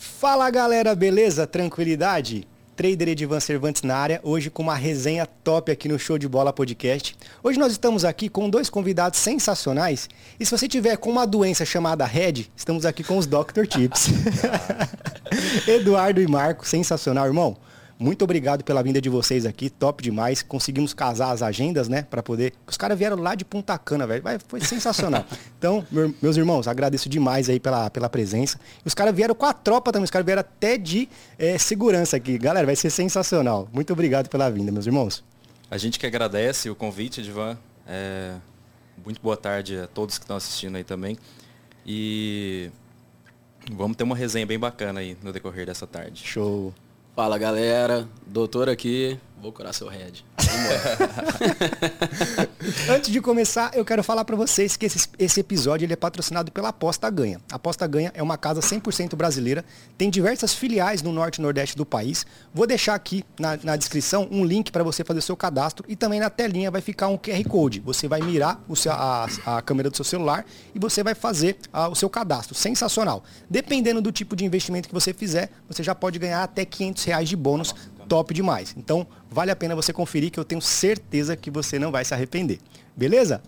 Fala galera, beleza? Tranquilidade? Trader Edivan Cervantes na área, hoje com uma resenha top aqui no Show de Bola Podcast. Hoje nós estamos aqui com dois convidados sensacionais. E se você tiver com uma doença chamada Red, estamos aqui com os Dr. Tips. Eduardo e Marco, sensacional, irmão. Muito obrigado pela vinda de vocês aqui, top demais. Conseguimos casar as agendas, né, para poder. Os caras vieram lá de Punta Cana, velho. Foi sensacional. Então, meus irmãos, agradeço demais aí pela, pela presença. E os caras vieram com a tropa também, os caras vieram até de é, segurança aqui. Galera, vai ser sensacional. Muito obrigado pela vinda, meus irmãos. A gente que agradece o convite, Divan. É... Muito boa tarde a todos que estão assistindo aí também. E vamos ter uma resenha bem bacana aí no decorrer dessa tarde. Show. Fala galera, doutor aqui, vou curar seu head. Antes de começar, eu quero falar para vocês que esse, esse episódio ele é patrocinado pela Aposta Ganha. A Aposta Ganha é uma casa 100% brasileira, tem diversas filiais no norte e nordeste do país. Vou deixar aqui na, na descrição um link para você fazer seu cadastro e também na telinha vai ficar um QR Code. Você vai mirar o seu, a, a câmera do seu celular e você vai fazer a, o seu cadastro. Sensacional. Dependendo do tipo de investimento que você fizer, você já pode ganhar até 500 reais de bônus top demais. Então, vale a pena você conferir que eu tenho certeza que você não vai se arrepender. Beleza?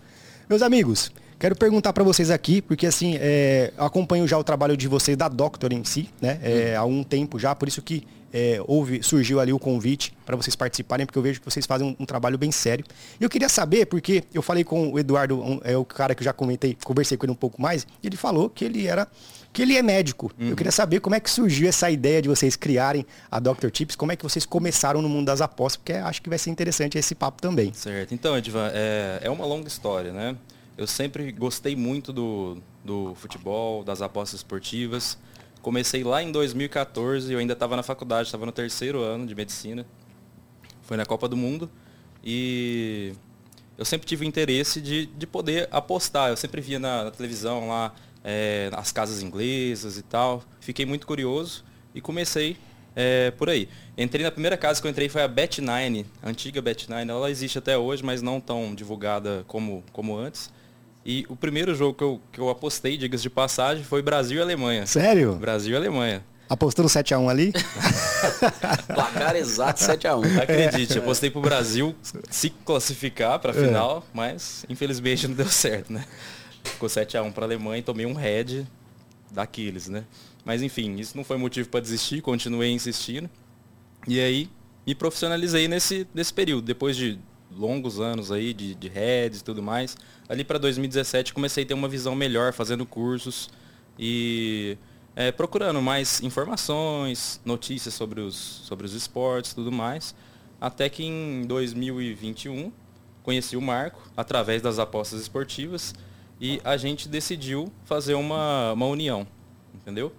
Meus amigos, quero perguntar para vocês aqui, porque assim, é, acompanho já o trabalho de vocês da Doctor em si, né? É, há um tempo já, por isso que é, houve, surgiu ali o convite para vocês participarem, porque eu vejo que vocês fazem um, um, trabalho bem sério. E eu queria saber, porque eu falei com o Eduardo, um, é o cara que eu já comentei, conversei com ele um pouco mais, e ele falou que ele era que ele é médico. Uhum. Eu queria saber como é que surgiu essa ideia de vocês criarem a Dr. Tips, como é que vocês começaram no mundo das apostas, porque acho que vai ser interessante esse papo também. Certo. Então, Edvan, é, é uma longa história, né? Eu sempre gostei muito do, do futebol, das apostas esportivas. Comecei lá em 2014, eu ainda estava na faculdade, estava no terceiro ano de medicina. Foi na Copa do Mundo. E eu sempre tive o interesse de, de poder apostar. Eu sempre via na, na televisão lá é, as casas inglesas e tal. Fiquei muito curioso e comecei é, por aí. Entrei na primeira casa que eu entrei foi a Bet9, a antiga Bet9. Ela existe até hoje, mas não tão divulgada como, como antes. E o primeiro jogo que eu, que eu apostei, digas de passagem, foi Brasil e Alemanha. Sério? Brasil e Alemanha. Apostou no 7x1 ali? Placar exato 7x1. Acredite, é. apostei pro Brasil se classificar para a é. final, é. mas infelizmente não deu certo, né? Ficou 7x1 para a Alemanha e tomei um head daqueles, né? Mas enfim, isso não foi motivo para desistir, continuei insistindo. E aí me profissionalizei nesse, nesse período. Depois de longos anos aí de, de heads e tudo mais, ali para 2017 comecei a ter uma visão melhor, fazendo cursos e é, procurando mais informações, notícias sobre os, sobre os esportes tudo mais. Até que em 2021 conheci o Marco através das apostas esportivas e a gente decidiu fazer uma, uma união, entendeu?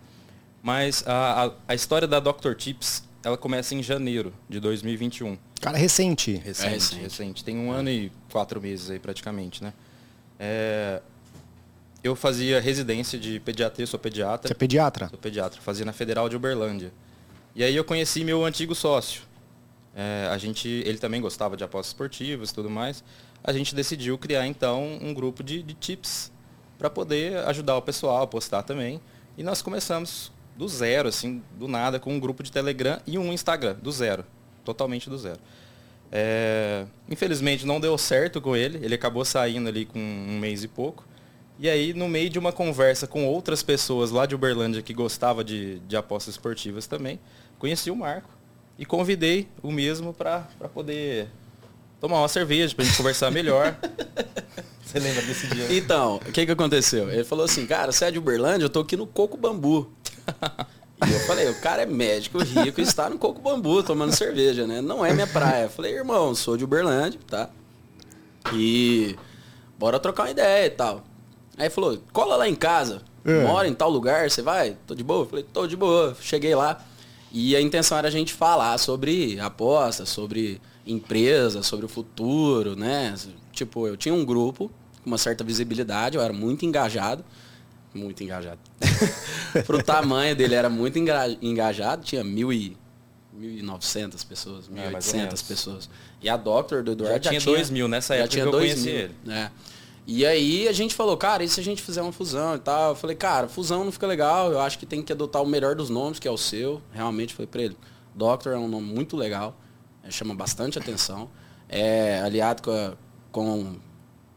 Mas a, a, a história da Dr. Tips, ela começa em janeiro de 2021. Cara, recente. Recente, é recente. recente. Tem um ano e quatro meses aí praticamente, né? É, eu fazia residência de pediatria, sou pediatra. Você é pediatra? Sou pediatra, fazia na Federal de Uberlândia. E aí eu conheci meu antigo sócio. É, a gente, ele também gostava de apostas esportivas e tudo mais a gente decidiu criar então um grupo de, de tips para poder ajudar o pessoal a postar também. E nós começamos do zero, assim, do nada, com um grupo de Telegram e um Instagram, do zero. Totalmente do zero. É, infelizmente não deu certo com ele, ele acabou saindo ali com um mês e pouco. E aí, no meio de uma conversa com outras pessoas lá de Uberlândia que gostava de, de apostas esportivas também, conheci o Marco e convidei o mesmo para poder tomar uma cerveja pra gente conversar melhor. Você lembra desse dia? Então, o que que aconteceu? Ele falou assim, cara, você é de Uberlândia? Eu tô aqui no Coco Bambu. E eu falei, o cara é médico rico e está no Coco Bambu tomando cerveja, né? Não é minha praia. Eu falei, irmão, sou de Uberlândia, tá? E bora trocar uma ideia e tal. Aí falou, cola lá em casa, é. mora em tal lugar, você vai? Tô de boa? Eu falei, tô de boa. Cheguei lá. E a intenção era a gente falar sobre apostas, sobre empresa, sobre o futuro, né? Tipo, eu tinha um grupo com uma certa visibilidade, eu era muito engajado. Muito engajado. Pro tamanho dele era muito engajado, tinha mil e 1.900 pessoas, 1.800 é, pessoas. E a Doctor do Eduardo já, já tinha 2 mil nessa época já tinha que eu conheci mil, ele. Né? E aí a gente falou, cara, e se a gente fizer uma fusão e tal? Eu falei, cara, fusão não fica legal, eu acho que tem que adotar o melhor dos nomes, que é o seu. Realmente foi para ele. Doctor é um nome muito legal, chama bastante atenção. É aliado com, a, com,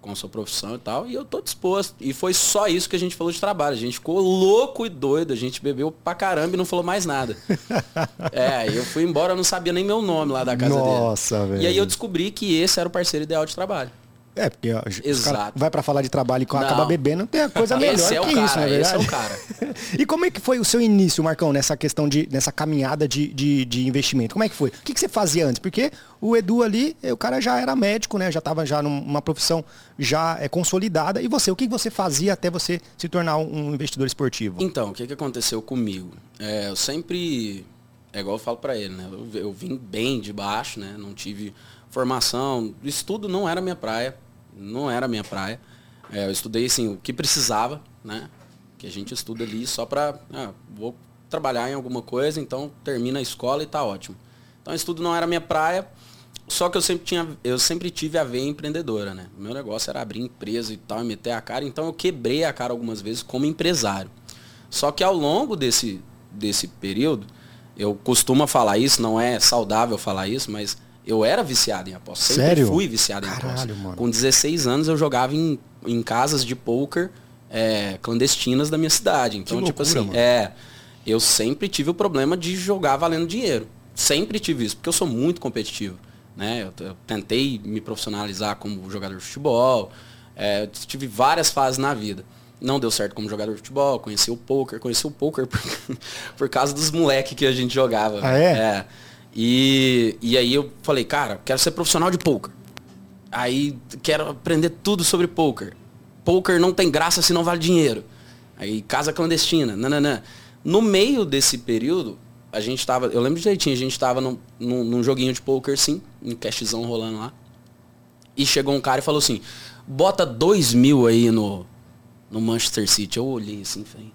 com a sua profissão e tal, e eu tô disposto. E foi só isso que a gente falou de trabalho. A gente ficou louco e doido, a gente bebeu pra caramba e não falou mais nada. é, eu fui embora, eu não sabia nem meu nome lá da casa Nossa, dele. Nossa, velho. E aí eu descobri que esse era o parceiro ideal de trabalho. É, porque ó, Exato. vai para falar de trabalho e acaba bebendo, tem a coisa melhor esse é que cara, isso, não é Esse é verdade? o cara. e como é que foi o seu início, Marcão, nessa questão de, nessa caminhada de, de, de investimento? Como é que foi? O que, que você fazia antes? Porque o Edu ali, o cara já era médico, né? Já estava já numa profissão já é, consolidada. E você, o que você fazia até você se tornar um investidor esportivo? Então, o que, que aconteceu comigo? É, eu sempre, é igual eu falo para ele, né? Eu, eu vim bem de baixo, né? Não tive formação, estudo não era minha praia não era a minha praia. É, eu estudei assim, o que precisava, né? Que a gente estuda ali só para. Ah, vou trabalhar em alguma coisa, então termina a escola e tá ótimo. Então estudo não era minha praia, só que eu sempre, tinha, eu sempre tive a veia empreendedora, né? Meu negócio era abrir empresa e tal, e meter a cara, então eu quebrei a cara algumas vezes como empresário. Só que ao longo desse, desse período, eu costumo falar isso, não é saudável falar isso, mas eu era viciado em aposta. Sempre Sério? fui viciado em Caralho, aposta. Mano. Com 16 anos eu jogava em, em casas de poker é, clandestinas da minha cidade. Então, que tipo loucura, assim, mano. é. Eu sempre tive o problema de jogar valendo dinheiro. Sempre tive isso, porque eu sou muito competitivo. Né? Eu, eu tentei me profissionalizar como jogador de futebol. É, tive várias fases na vida. Não deu certo como jogador de futebol, conheci o poker, conheci o poker por, por causa dos moleques que a gente jogava. Ah, é? é. E, e aí eu falei, cara, quero ser profissional de poker. Aí quero aprender tudo sobre poker. Poker não tem graça se não vale dinheiro. Aí casa clandestina, nananã. No meio desse período, a gente tava, eu lembro direitinho, a gente tava num, num, num joguinho de poker sim, um cashzão rolando lá. E chegou um cara e falou assim, bota dois mil aí no, no Manchester City. Eu olhei assim falei,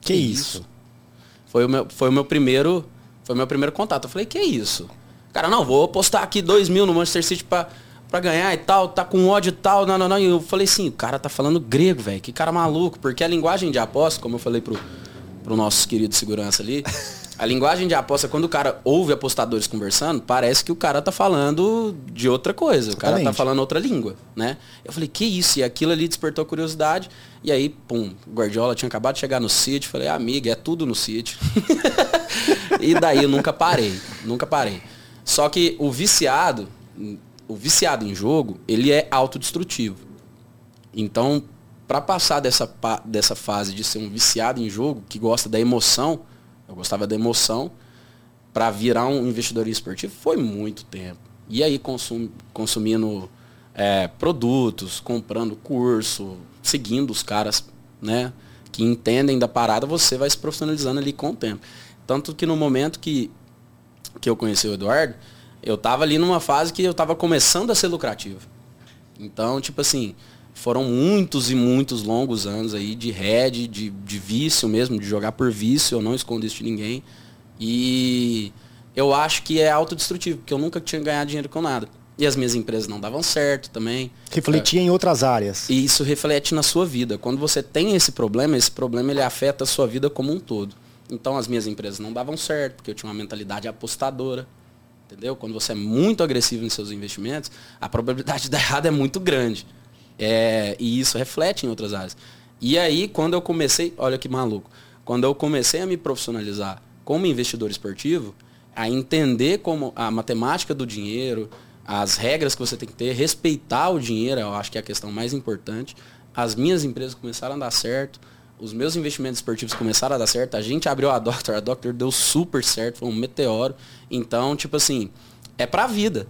que, isso? Foi o meu, foi o meu primeiro foi meu primeiro contato. Eu falei, que isso? Cara, não, vou postar aqui dois mil no Manchester City pra, pra ganhar e tal, tá com ódio e tal, não, não, não. E eu falei assim, o cara tá falando grego, velho, que cara maluco, porque a linguagem de aposta, como eu falei pro, pro nosso querido segurança ali, a linguagem de aposta, quando o cara ouve apostadores conversando, parece que o cara tá falando de outra coisa, o cara tá falando outra língua, né? Eu falei, que isso? E aquilo ali despertou curiosidade, e aí, pum, o Guardiola tinha acabado de chegar no City, falei, amiga, é tudo no City. e daí eu nunca parei, nunca parei. Só que o viciado, o viciado em jogo, ele é autodestrutivo. Então, para passar dessa, dessa fase de ser um viciado em jogo, que gosta da emoção, eu gostava da emoção, para virar um investidor esportivo, foi muito tempo. E aí consum, consumindo é, produtos, comprando curso, seguindo os caras, né? Que entendem da parada, você vai se profissionalizando ali com o tempo. Tanto que no momento que, que eu conheci o Eduardo, eu tava ali numa fase que eu tava começando a ser lucrativo. Então, tipo assim, foram muitos e muitos longos anos aí de head, de, de vício mesmo, de jogar por vício, eu não escondo isso de ninguém. E eu acho que é autodestrutivo, porque eu nunca tinha ganhado dinheiro com nada. E as minhas empresas não davam certo também. Refletia em outras áreas. E isso reflete na sua vida. Quando você tem esse problema, esse problema ele afeta a sua vida como um todo. Então as minhas empresas não davam certo, porque eu tinha uma mentalidade apostadora. Entendeu? Quando você é muito agressivo em seus investimentos, a probabilidade de dar errado é muito grande. É, e isso reflete em outras áreas. E aí, quando eu comecei, olha que maluco, quando eu comecei a me profissionalizar como investidor esportivo, a entender como a matemática do dinheiro, as regras que você tem que ter, respeitar o dinheiro, eu acho que é a questão mais importante. As minhas empresas começaram a dar certo, os meus investimentos esportivos começaram a dar certo, a gente abriu a Doctor, a Doctor deu super certo, foi um meteoro. Então, tipo assim, é pra vida.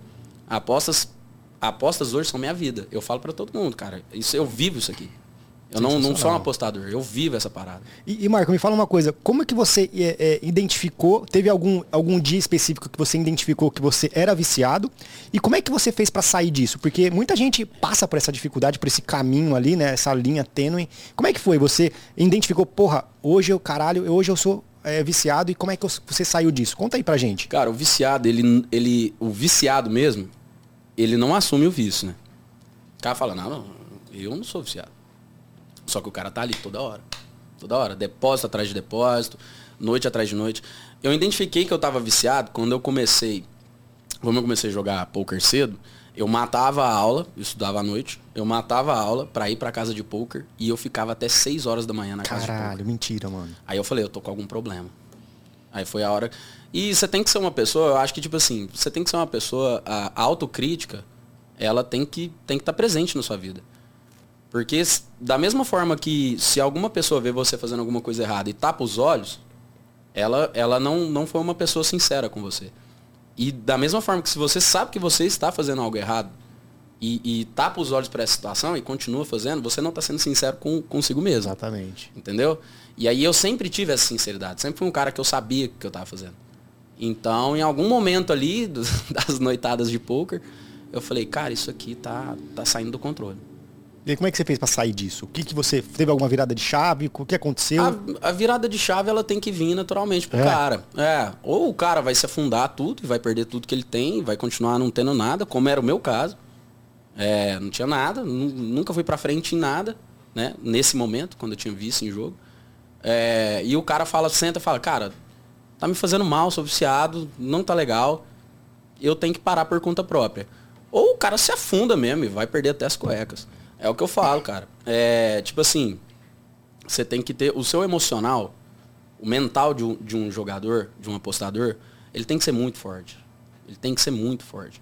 Apostas, apostas hoje são minha vida. Eu falo pra todo mundo, cara, isso eu vivo isso aqui. Eu não, não sou um apostador, eu vivo essa parada. E, e, Marco, me fala uma coisa, como é que você é, é, identificou, teve algum, algum dia específico que você identificou que você era viciado e como é que você fez pra sair disso? Porque muita gente passa por essa dificuldade, por esse caminho ali, né, essa linha tênue. Como é que foi? Você identificou, porra, hoje eu, caralho, hoje eu sou é, viciado e como é que você saiu disso? Conta aí pra gente. Cara, o viciado, ele, ele, o viciado mesmo, ele não assume o vício, né? O cara fala, não, não, Eu não sou viciado. Só que o cara tá ali toda hora. Toda hora. Depósito atrás de depósito, noite atrás de noite. Eu identifiquei que eu tava viciado quando eu comecei. Como eu comecei a jogar poker cedo, eu matava a aula, eu estudava à noite, eu matava a aula para ir para casa de poker e eu ficava até 6 horas da manhã na Caralho, casa de poker. Caralho, mentira, mano. Aí eu falei, eu tô com algum problema. Aí foi a hora. E você tem que ser uma pessoa, eu acho que tipo assim, você tem que ser uma pessoa a, autocrítica, ela tem que tem que estar tá presente na sua vida. Porque da mesma forma que se alguma pessoa vê você fazendo alguma coisa errada e tapa os olhos, ela, ela não, não foi uma pessoa sincera com você. E da mesma forma que se você sabe que você está fazendo algo errado e, e tapa os olhos para essa situação e continua fazendo, você não está sendo sincero com, consigo mesmo. Exatamente. Entendeu? E aí eu sempre tive essa sinceridade. Sempre fui um cara que eu sabia o que eu estava fazendo. Então, em algum momento ali, das noitadas de poker, eu falei, cara, isso aqui tá, tá saindo do controle. E como é que você fez para sair disso? O que, que você teve alguma virada de chave? O que aconteceu? A, a virada de chave ela tem que vir naturalmente pro é. cara. É, ou o cara vai se afundar tudo e vai perder tudo que ele tem, vai continuar não tendo nada, como era o meu caso. É, não tinha nada, nunca fui para frente em nada, né? Nesse momento, quando eu tinha visto em jogo. É, e o cara fala, senta e fala, cara, tá me fazendo mal, sou viciado, não tá legal. Eu tenho que parar por conta própria. Ou o cara se afunda mesmo e vai perder até as cuecas. É o que eu falo, cara. É, tipo assim, você tem que ter o seu emocional, o mental de um, de um jogador, de um apostador, ele tem que ser muito forte. Ele tem que ser muito forte.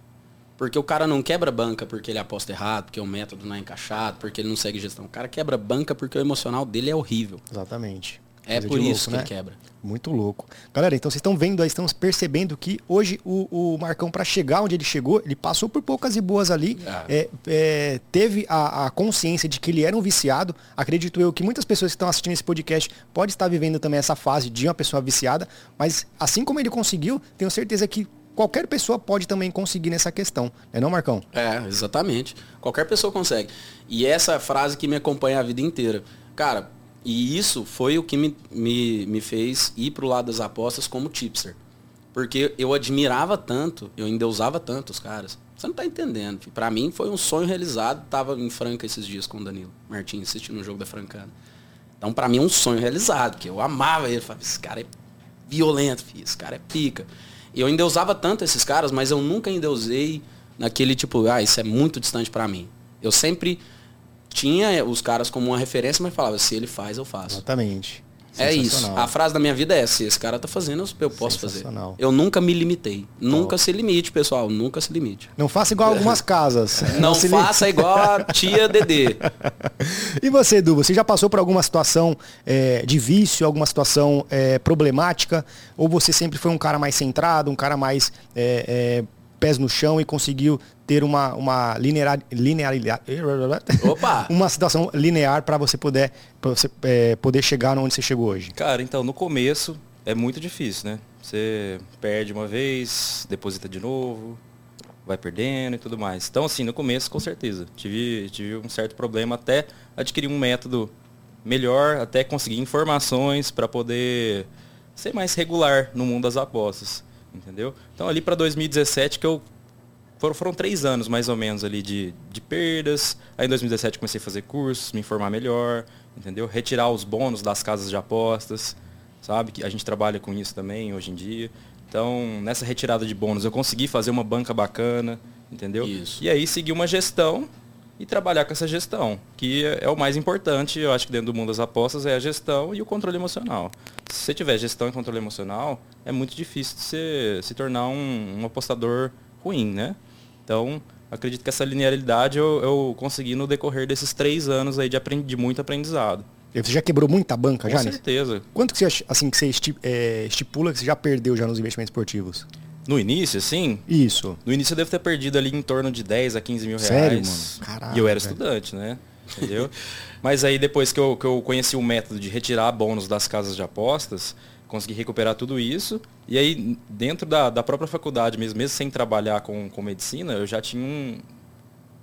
Porque o cara não quebra banca porque ele aposta errado, porque o método não é encaixado, porque ele não segue gestão. O cara quebra banca porque o emocional dele é horrível. Exatamente. É por isso louco, que né? quebra. Muito louco. Galera, então vocês estão vendo aí, estão percebendo que hoje o, o Marcão, para chegar onde ele chegou, ele passou por poucas e boas ali, ah. é, é, teve a, a, consciência de que ele era um viciado. Acredito eu que muitas pessoas que estão assistindo esse podcast podem estar vivendo também essa fase de uma pessoa viciada, mas assim como ele conseguiu, tenho certeza que qualquer pessoa pode também conseguir nessa questão, é não, Marcão? É, exatamente. Qualquer pessoa consegue. E essa frase que me acompanha a vida inteira. Cara, e isso foi o que me, me, me fez ir para o lado das apostas como tipster. Porque eu admirava tanto, eu endeusava tanto os caras. Você não está entendendo. Para mim foi um sonho realizado. Tava em Franca esses dias com o Danilo Martins assistindo um jogo da Francana. Então para mim é um sonho realizado, que eu amava ele. Falava, esse cara é violento, filho, esse cara é pica. Eu endeusava tanto esses caras, mas eu nunca endeusei naquele tipo, ah, isso é muito distante para mim. Eu sempre tinha os caras como uma referência, mas falava, se ele faz, eu faço. Exatamente. É isso. A frase da minha vida é se esse cara tá fazendo, eu posso fazer. Eu nunca me limitei. Nunca se limite, pessoal. Nunca se limite. Não faça igual algumas casas. Não, Não faça igual a tia Dedê. e você, Edu, você já passou por alguma situação é, de vício, alguma situação é, problemática? Ou você sempre foi um cara mais centrado, um cara mais é, pés no chão e conseguiu ter uma, uma linear, linearidade. Opa! uma situação linear para você poder, pra você, é, poder chegar onde você chegou hoje. Cara, então no começo é muito difícil, né? Você perde uma vez, deposita de novo, vai perdendo e tudo mais. Então, assim, no começo, com certeza, tive, tive um certo problema até adquirir um método melhor, até conseguir informações para poder ser mais regular no mundo das apostas entendeu? Então ali para 2017 que eu foram, foram três anos mais ou menos ali de, de perdas. Aí em 2017 comecei a fazer cursos, me informar melhor, entendeu? Retirar os bônus das casas de apostas, sabe? Que a gente trabalha com isso também hoje em dia. Então, nessa retirada de bônus, eu consegui fazer uma banca bacana, entendeu? Isso. E aí seguir uma gestão e trabalhar com essa gestão, que é, o mais importante, eu acho que dentro do mundo das apostas é a gestão e o controle emocional. Se você tiver gestão e controle emocional, é muito difícil de você se tornar um, um apostador ruim, né? Então, acredito que essa linearidade eu, eu consegui no decorrer desses três anos aí de, aprendi, de muito aprendizado. Você já quebrou muita banca Com já? Com certeza. Quanto que você, assim, que você é, estipula que você já perdeu já nos investimentos esportivos? No início, sim? Isso. No início eu devo ter perdido ali em torno de 10 a 15 mil Sério, reais. Mano? Caralho, e eu era velho. estudante, né? Entendeu? Mas aí depois que eu, que eu conheci o método de retirar bônus das casas de apostas, consegui recuperar tudo isso. E aí, dentro da, da própria faculdade mesmo, mesmo sem trabalhar com, com medicina, eu já tinha um,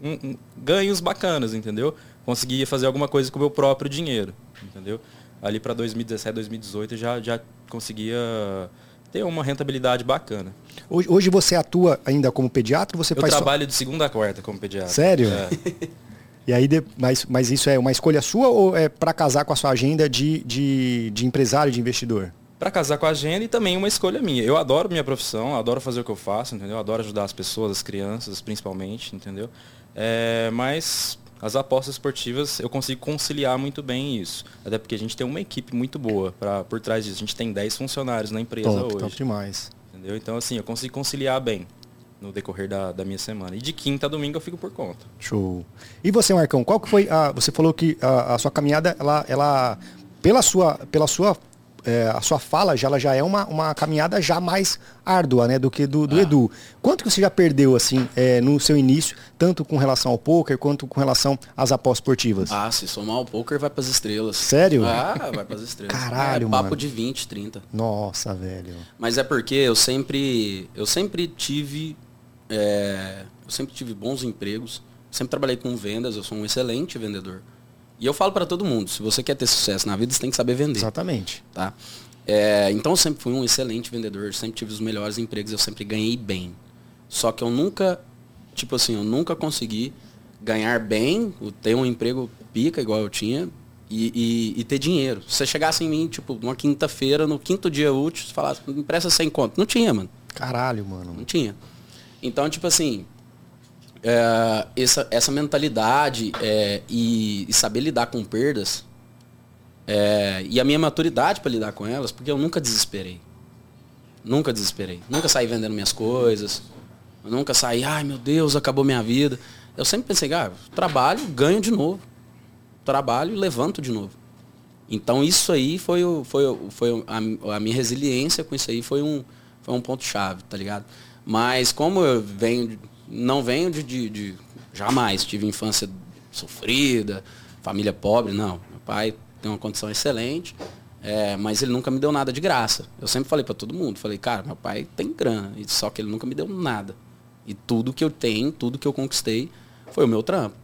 um, um, ganhos bacanas, entendeu? Conseguia fazer alguma coisa com o meu próprio dinheiro, entendeu? Ali para 2017, 2018 já, já conseguia ter uma rentabilidade bacana. Hoje, hoje você atua ainda como pediatra? Você eu trabalho só... de segunda a quarta como pediatra. Sério? É. E aí, mas, mas isso é uma escolha sua ou é para casar com a sua agenda de, de, de empresário, de investidor? Para casar com a agenda e também uma escolha minha. Eu adoro minha profissão, adoro fazer o que eu faço, entendeu? Adoro ajudar as pessoas, as crianças, principalmente, entendeu? É, mas as apostas esportivas eu consigo conciliar muito bem isso. Até porque a gente tem uma equipe muito boa pra, por trás disso. A gente tem 10 funcionários na empresa top, hoje. Top demais. Entendeu? Então, assim, eu consigo conciliar bem no decorrer da, da minha semana. E de quinta a domingo eu fico por conta. Show. E você, Marcão, qual que foi a. Você falou que a, a sua caminhada, ela, ela pela sua, pela sua é, a sua fala já, ela já é uma, uma caminhada já mais árdua, né, do que do, do ah. Edu. Quanto que você já perdeu, assim, é, no seu início, tanto com relação ao poker, quanto com relação às apostas esportivas? Ah, se somar o poker, vai para as estrelas. Sério? Ah, vai para as estrelas. Caralho, é, papo mano. de 20, 30. Nossa, velho. Mas é porque eu sempre, eu sempre tive, é, eu sempre tive bons empregos, sempre trabalhei com vendas, eu sou um excelente vendedor. E eu falo para todo mundo, se você quer ter sucesso na vida, você tem que saber vender. Exatamente. Tá? É, então eu sempre fui um excelente vendedor, sempre tive os melhores empregos, eu sempre ganhei bem. Só que eu nunca, tipo assim, eu nunca consegui ganhar bem, ter um emprego pica igual eu tinha e, e, e ter dinheiro. Se você chegasse em mim, tipo, numa quinta-feira, no quinto dia útil, você falasse, empresta sem conto. Não tinha, mano. Caralho, mano. Não tinha. Então, tipo assim, é, essa, essa mentalidade é, e, e, saber lidar com perdas é, e a minha maturidade para lidar com elas, porque eu nunca desesperei. Nunca desesperei. Nunca saí vendendo minhas coisas. Nunca saí, ai meu Deus, acabou minha vida. Eu sempre pensei, ah, trabalho, ganho de novo. Trabalho, levanto de novo. Então isso aí foi, foi, foi a, a minha resiliência com isso aí foi um, foi um ponto chave, tá ligado? Mas como eu venho não venho de, de, de, Jamais tive infância sofrida, família pobre, não. Meu pai tem uma condição excelente, é, mas ele nunca me deu nada de graça. Eu sempre falei para todo mundo, falei, cara, meu pai tem grana, só que ele nunca me deu nada. E tudo que eu tenho, tudo que eu conquistei, foi o meu trampo.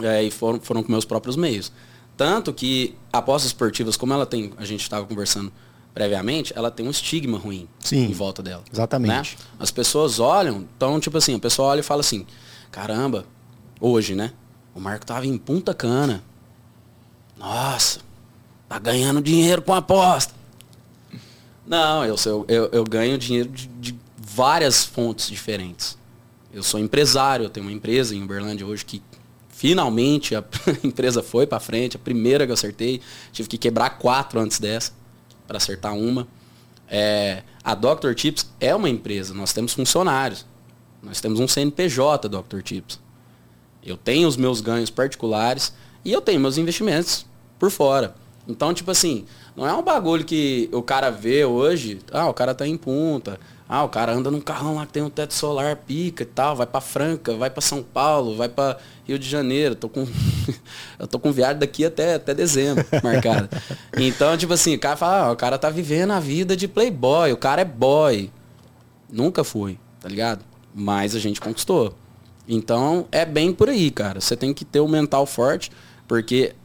É, e foram, foram com meus próprios meios. Tanto que apostas esportivas, como ela tem, a gente estava conversando previamente, ela tem um estigma ruim Sim, em volta dela. Exatamente. Né? As pessoas olham, então, tipo assim, a pessoa olha e fala assim, caramba, hoje, né? O Marco tava em Punta Cana. Nossa, tá ganhando dinheiro com aposta. Não, eu, eu, eu, eu ganho dinheiro de, de, várias fontes diferentes. Eu sou empresário, eu tenho uma empresa em Uberlândia hoje que finalmente a empresa foi para frente, a primeira que eu acertei. Tive que quebrar quatro antes dessa para acertar uma. É, a Dr. Tips é uma empresa, nós temos funcionários. Nós temos um CNPJ Dr. Tips. Eu tenho os meus ganhos particulares e eu tenho meus investimentos por fora. Então, tipo assim, não é um bagulho que o cara vê hoje, ah, o cara tá em punta, ah, o cara anda num carrão lá que tem um teto solar, pica e tal, vai para Franca, vai para São Paulo, vai para Rio de Janeiro. Tô com eu tô com viagem daqui até, até dezembro marcado. Então, tipo assim, o cara fala, ah, o cara tá vivendo a vida de playboy, o cara é boy. Nunca fui, tá ligado? Mas a gente conquistou. Então, é bem por aí, cara. Você tem que ter o um mental forte, porque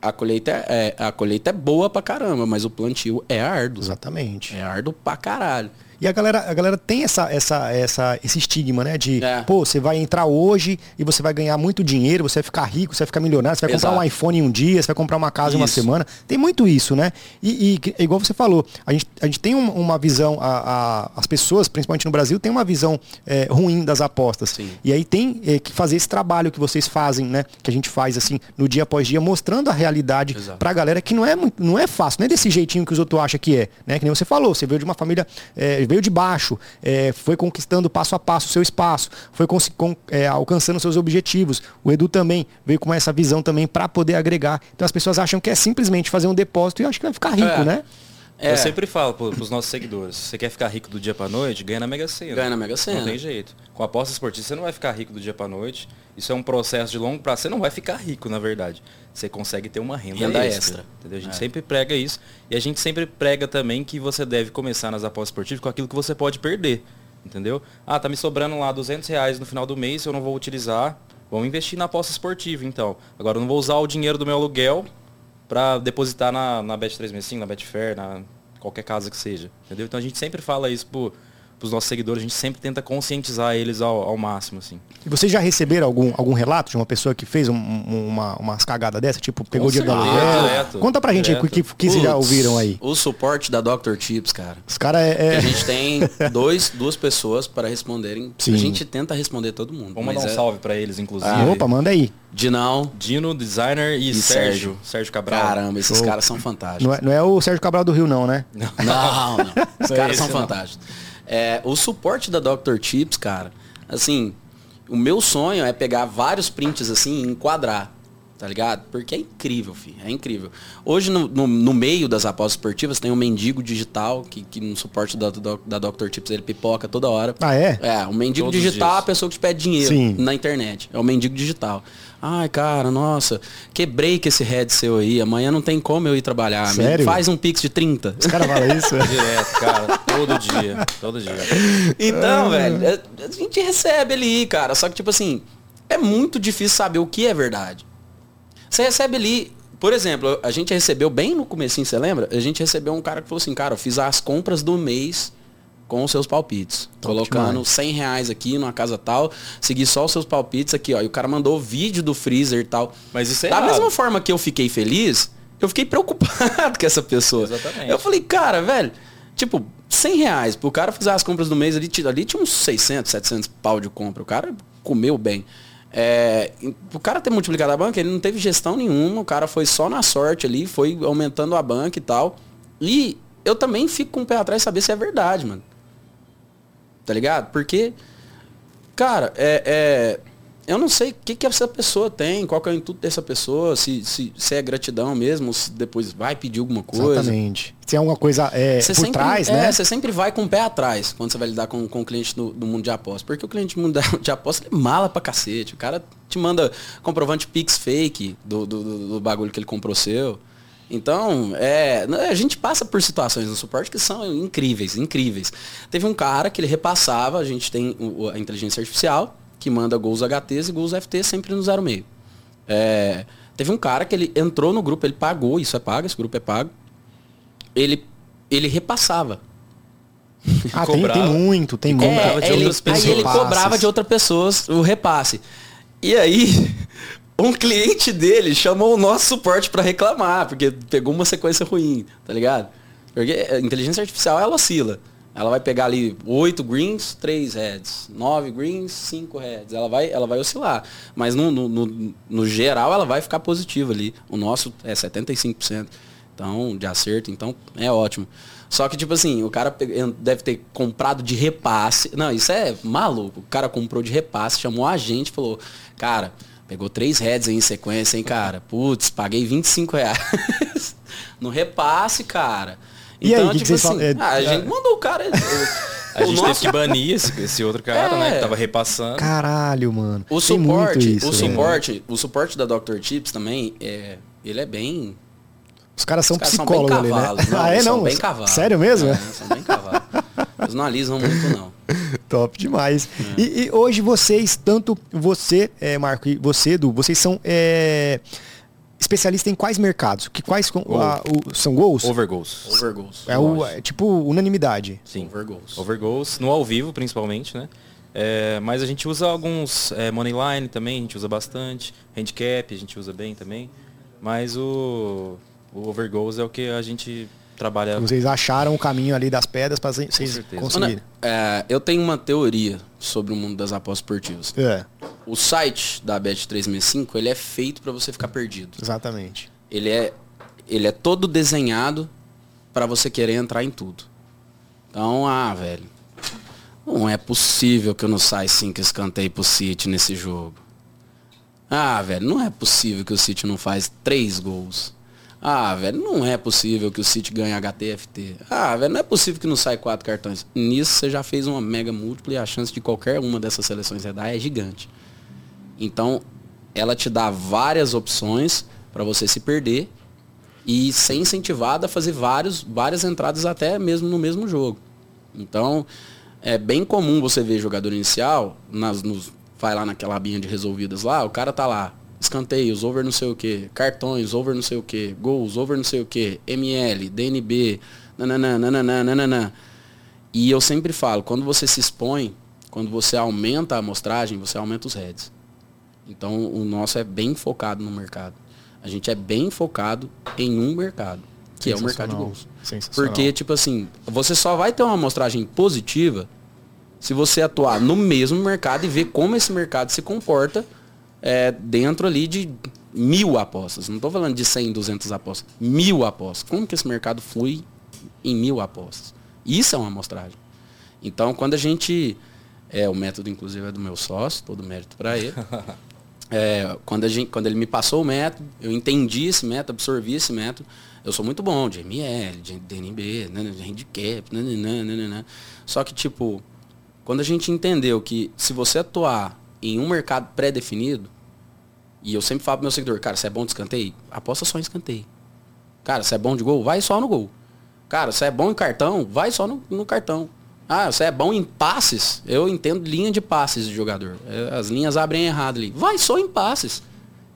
a colheita é, é, a colheita é boa pra caramba, mas o plantio é árduo. Exatamente. É árduo pra caralho. E a galera, a galera tem essa, essa, essa, esse estigma, né? De, é. pô, você vai entrar hoje e você vai ganhar muito dinheiro, você vai ficar rico, você vai ficar milionário, você vai Exato. comprar um iPhone em um dia, você vai comprar uma casa isso. em uma semana. Tem muito isso, né? E, e igual você falou, a gente, a gente tem uma visão, a, a, as pessoas, principalmente no Brasil, tem uma visão é, ruim das apostas. Sim. E aí tem é, que fazer esse trabalho que vocês fazem, né? Que a gente faz assim, no dia após dia, mostrando a realidade Exato. pra galera que não é, não é fácil, não é desse jeitinho que os outros acham que é. Né? Que nem você falou, você veio de uma família, é, veio de baixo, é, foi conquistando passo a passo o seu espaço, foi com, é, alcançando seus objetivos. O Edu também veio com essa visão também para poder agregar. Então as pessoas acham que é simplesmente fazer um depósito e acho que vai ficar rico, é. né? É. Eu sempre falo para os nossos seguidores, se você quer ficar rico do dia para noite, ganha na Mega Sena. Ganha na Mega Sena. Não tem jeito. Com a aposta esportiva você não vai ficar rico do dia para noite. Isso é um processo de longo prazo. Você não vai ficar rico, na verdade. Você consegue ter uma renda, renda extra. extra. A gente é. sempre prega isso. E a gente sempre prega também que você deve começar nas apostas esportivas com aquilo que você pode perder. Entendeu? Ah, tá me sobrando lá 200 reais no final do mês, eu não vou utilizar. Vamos investir na aposta esportiva, então. Agora eu não vou usar o dinheiro do meu aluguel para depositar na, na Bet365, na Betfair, na qualquer casa que seja. Entendeu? Então a gente sempre fala isso pro, os nossos seguidores, a gente sempre tenta conscientizar eles ao, ao máximo, assim. E vocês já receberam algum, algum relato de uma pessoa que fez um, uma, umas cagadas dessa? Tipo, pegou o dinheiro da aluguel? Conta pra gente o que, que vocês já ouviram aí. O suporte da Dr. Chips, cara. Os caras é, é... A gente tem dois, duas pessoas para responderem. Sim. A gente tenta responder todo mundo. Vamos mandar um é... salve para eles, inclusive. Ah, opa, manda aí. Dinão. Dino, designer e, e Sérgio. Sérgio. Sérgio Cabral. Caramba, esses Show. caras são fantásticos. Não é, não é, o Sérgio Cabral do Rio, não, né? Não, não. não. Os caras são fantásticos. É, o suporte da Dr. Chips, cara, assim, o meu sonho é pegar vários prints assim e enquadrar. Tá ligado? Porque é incrível, filho. É incrível. Hoje, no, no, no meio das apostas esportivas, tem um mendigo digital, que, que no suporte da, da, da Dr. Chips ele pipoca toda hora. Ah, é? É, o mendigo Todos digital é a pessoa que te pede dinheiro Sim. na internet. É o mendigo digital. Ai, cara, nossa, quebrei com esse head seu aí. Amanhã não tem como eu ir trabalhar. Sério? Faz um pix de 30. Os caras falam isso? Direto, cara. Todo dia. Todo dia. Então, ah. velho, a gente recebe ali, cara. Só que, tipo assim, é muito difícil saber o que é verdade. Você recebe ali, por exemplo, a gente recebeu bem no comecinho, você lembra? A gente recebeu um cara que falou assim, cara, eu fiz as compras do mês com os seus palpites. Top colocando demais. 100 reais aqui numa casa tal, segui só os seus palpites aqui, ó. E o cara mandou vídeo do freezer e tal. Mas isso é Da errado. mesma forma que eu fiquei feliz, eu fiquei preocupado com essa pessoa. Exatamente. Eu falei, cara, velho, tipo, 100 reais pro cara fazer as compras do mês ali, ali tinha uns 600, 700 pau de compra. O cara comeu bem. É, o cara ter multiplicado a banca, ele não teve gestão nenhuma, o cara foi só na sorte ali, foi aumentando a banca e tal. E eu também fico com o pé atrás saber se é verdade, mano. Tá ligado? Porque, cara, é, é eu não sei o que, que essa pessoa tem, qual que é o intuito dessa pessoa, se, se, se é gratidão mesmo, se depois vai pedir alguma coisa. Exatamente. Se tem alguma coisa é, por sempre, trás, é, né? Você sempre vai com o pé atrás quando você vai lidar com, com o cliente do, do mundo de aposta. Porque o cliente do mundo de aposta é mala pra cacete. O cara te manda comprovante Pix fake do, do, do, do bagulho que ele comprou seu. Então, é, né, a gente passa por situações no suporte que são incríveis, incríveis. Teve um cara que ele repassava, a gente tem a inteligência artificial, que manda gols HTs e gols FT sempre no 06. É, teve um cara que ele entrou no grupo, ele pagou, isso é pago, esse grupo é pago. Ele, ele repassava. Ah, tem, tem, muito, tem muito. É, de ele, aí ele cobrava de outras pessoas o repasse. E aí, um cliente dele chamou o nosso suporte para reclamar, porque pegou uma sequência ruim, tá ligado? Porque a inteligência artificial, ela oscila. Ela vai pegar ali 8 greens, 3 reds. 9 greens, 5 reds. Ela vai, ela vai oscilar. Mas no, no, no, no, geral ela vai ficar positiva ali. O nosso é 75%. Então, de acerto, então é ótimo. Só que, tipo assim, o cara deve ter comprado de repasse. Não, isso é maluco. O cara comprou de repasse, chamou a gente falou, cara, Pegou três heads aí em sequência, hein, cara? Putz, paguei 25 reais. no repasse, cara. E então, aí, tipo assim, é, ah, a gente mandou o cara. a gente nosso... teve que banir esse, esse outro cara, é. né? Que tava repassando. Caralho, mano. O suporte, isso, o suporte, o suporte da Dr. Chips também, é, ele é bem. Os caras são Os caras psicólogos são bem ali, né? Não, ah, é não? bem cavalos. Sério mesmo? É, são bem cavalos. Eles não alisam muito, não. Top demais. É. E, e, hoje vocês, tanto você, é, Marco, e você, Edu, vocês são é, especialistas em quais mercados? Que quais a, o, são gols? Over goals. Over goals. É, o, é tipo unanimidade. Sim. Over goals. Over goals, no ao vivo principalmente, né? É, mas a gente usa alguns é, money line também, a gente usa bastante. Handicap a gente usa bem também. Mas o, o over goals é o que a gente trabalha. Vocês acharam o caminho ali das pedras para vocês conseguirem. É, eu tenho uma teoria sobre o mundo das apostas esportivas. É. O site da Bet365, ele é feito para você ficar perdido. Exatamente. Ele é, ele é todo desenhado para você querer entrar em tudo. Então, ah, velho, não é possível que eu não saia cinco escanteio pro City nesse jogo. Ah, velho, não é possível que o City não faz três gols. Ah, velho, não é possível que o City ganhe HTFT. Ah, velho, não é possível que não saia quatro cartões. Nisso você já fez uma mega múltipla e a chance de qualquer uma dessas seleções redar é gigante. Então, ela te dá várias opções para você se perder e ser incentivado a fazer vários, várias entradas até mesmo no mesmo jogo. Então, é bem comum você ver jogador inicial, nas, nos, vai lá naquela abinha de resolvidas lá, o cara tá lá, escanteios, over não sei o que, cartões, over não sei o que, gols, over não sei o que, ML, DNB, nananã, nananã, nananã. E eu sempre falo, quando você se expõe, quando você aumenta a amostragem, você aumenta os heads. Então o nosso é bem focado no mercado. A gente é bem focado em um mercado, que é o mercado de gols. Porque, tipo assim, você só vai ter uma amostragem positiva se você atuar no mesmo mercado e ver como esse mercado se comporta é, dentro ali de mil apostas. Não estou falando de 100, 200 apostas. Mil apostas. Como que esse mercado flui em mil apostas? Isso é uma amostragem. Então, quando a gente... É, o método, inclusive, é do meu sócio, todo mérito para ele. É, quando, a gente, quando ele me passou o método, eu entendi esse método, absorvi esse método. Eu sou muito bom de ML, de DNB, né, de handicap, né, né, só que, tipo, quando a gente entendeu que se você atuar em um mercado pré-definido, e eu sempre falo pro meu seguidor, cara, você é bom de escanteio? Aposta só em escanteio. Cara, você é bom de gol? Vai só no gol. Cara, você é bom em cartão? Vai só no, no cartão. Ah, você é bom em passes? Eu entendo linha de passes de jogador. É, as linhas abrem errado ali. Vai só em passes.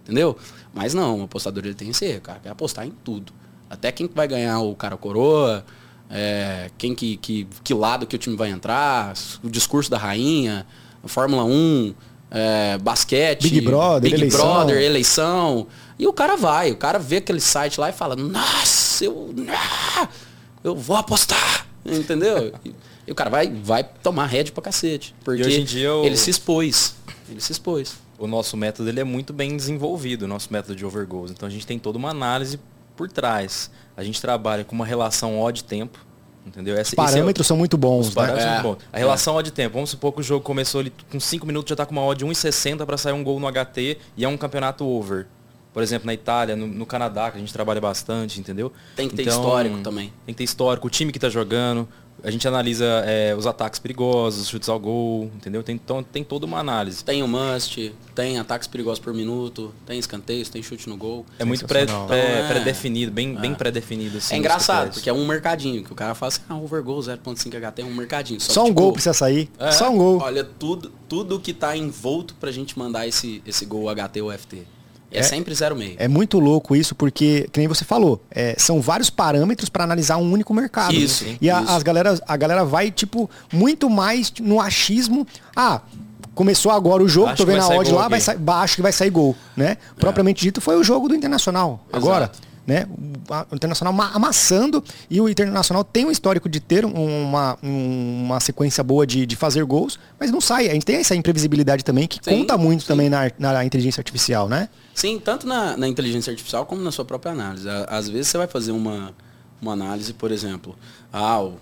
Entendeu? Mas não, o apostador ele tem que ser, cara, quer apostar em tudo. Até quem vai ganhar o cara coroa, é, quem que, que, que lado que o time vai entrar, o discurso da rainha, a Fórmula 1, é, basquete, Big Brother, Big eleição. Brother, eleição. E o cara vai, o cara vê aquele site lá e fala, nossa, eu, ah, eu vou apostar. Entendeu? E o cara vai, vai tomar rédea pra cacete. Porque hoje em dia eu... ele se expôs. Ele se expôs. O nosso método ele é muito bem desenvolvido, o nosso método de overgoals. Então a gente tem toda uma análise por trás. A gente trabalha com uma relação odd-tempo. Entendeu? Esse, os parâmetros é o... são muito bons, os né? É, muito A relação é. odd-tempo. Vamos supor que o jogo começou ali com 5 minutos, já está com uma odd 1,60 para sair um gol no HT e é um campeonato over. Por exemplo, na Itália, no, no, Canadá, que a gente trabalha bastante, entendeu? Tem que ter então, histórico também. Tem que ter histórico, o time que está jogando, a gente analisa é, os ataques perigosos, os chutes ao gol, entendeu? Tem, então, tem toda uma análise. Tem o must, tem ataques perigosos por minuto, tem escanteios, tem chute no gol. É muito pré-definido, pré, pré bem, é. bem pré-definido. Assim, é engraçado, porque é um mercadinho, que o cara fala assim, ah, overgoal 0.5 HT é um mercadinho. Só, Só um tipo, gol precisa sair. É, Só um gol. Olha, tudo, tudo que está envolto pra gente mandar esse, esse gol HT ou FT. É, é sempre 0,5. É muito louco isso, porque, que nem você falou, é, são vários parâmetros para analisar um único mercado. Isso. E a, isso. As galera, a galera vai, tipo, muito mais no achismo. Ah, começou agora o jogo, acho tô vendo a odd lá, vai sair, acho que vai sair gol, né? É. Propriamente dito, foi o jogo do Internacional. Exato. Agora, né? O Internacional amassando e o Internacional tem um histórico de ter uma, uma sequência boa de, de fazer gols, mas não sai. A gente tem essa imprevisibilidade também que sim, conta muito sim. também na, na inteligência artificial, né? Sim, tanto na, na, inteligência artificial como na sua própria análise. Às vezes você vai fazer uma, uma análise, por exemplo, ah, o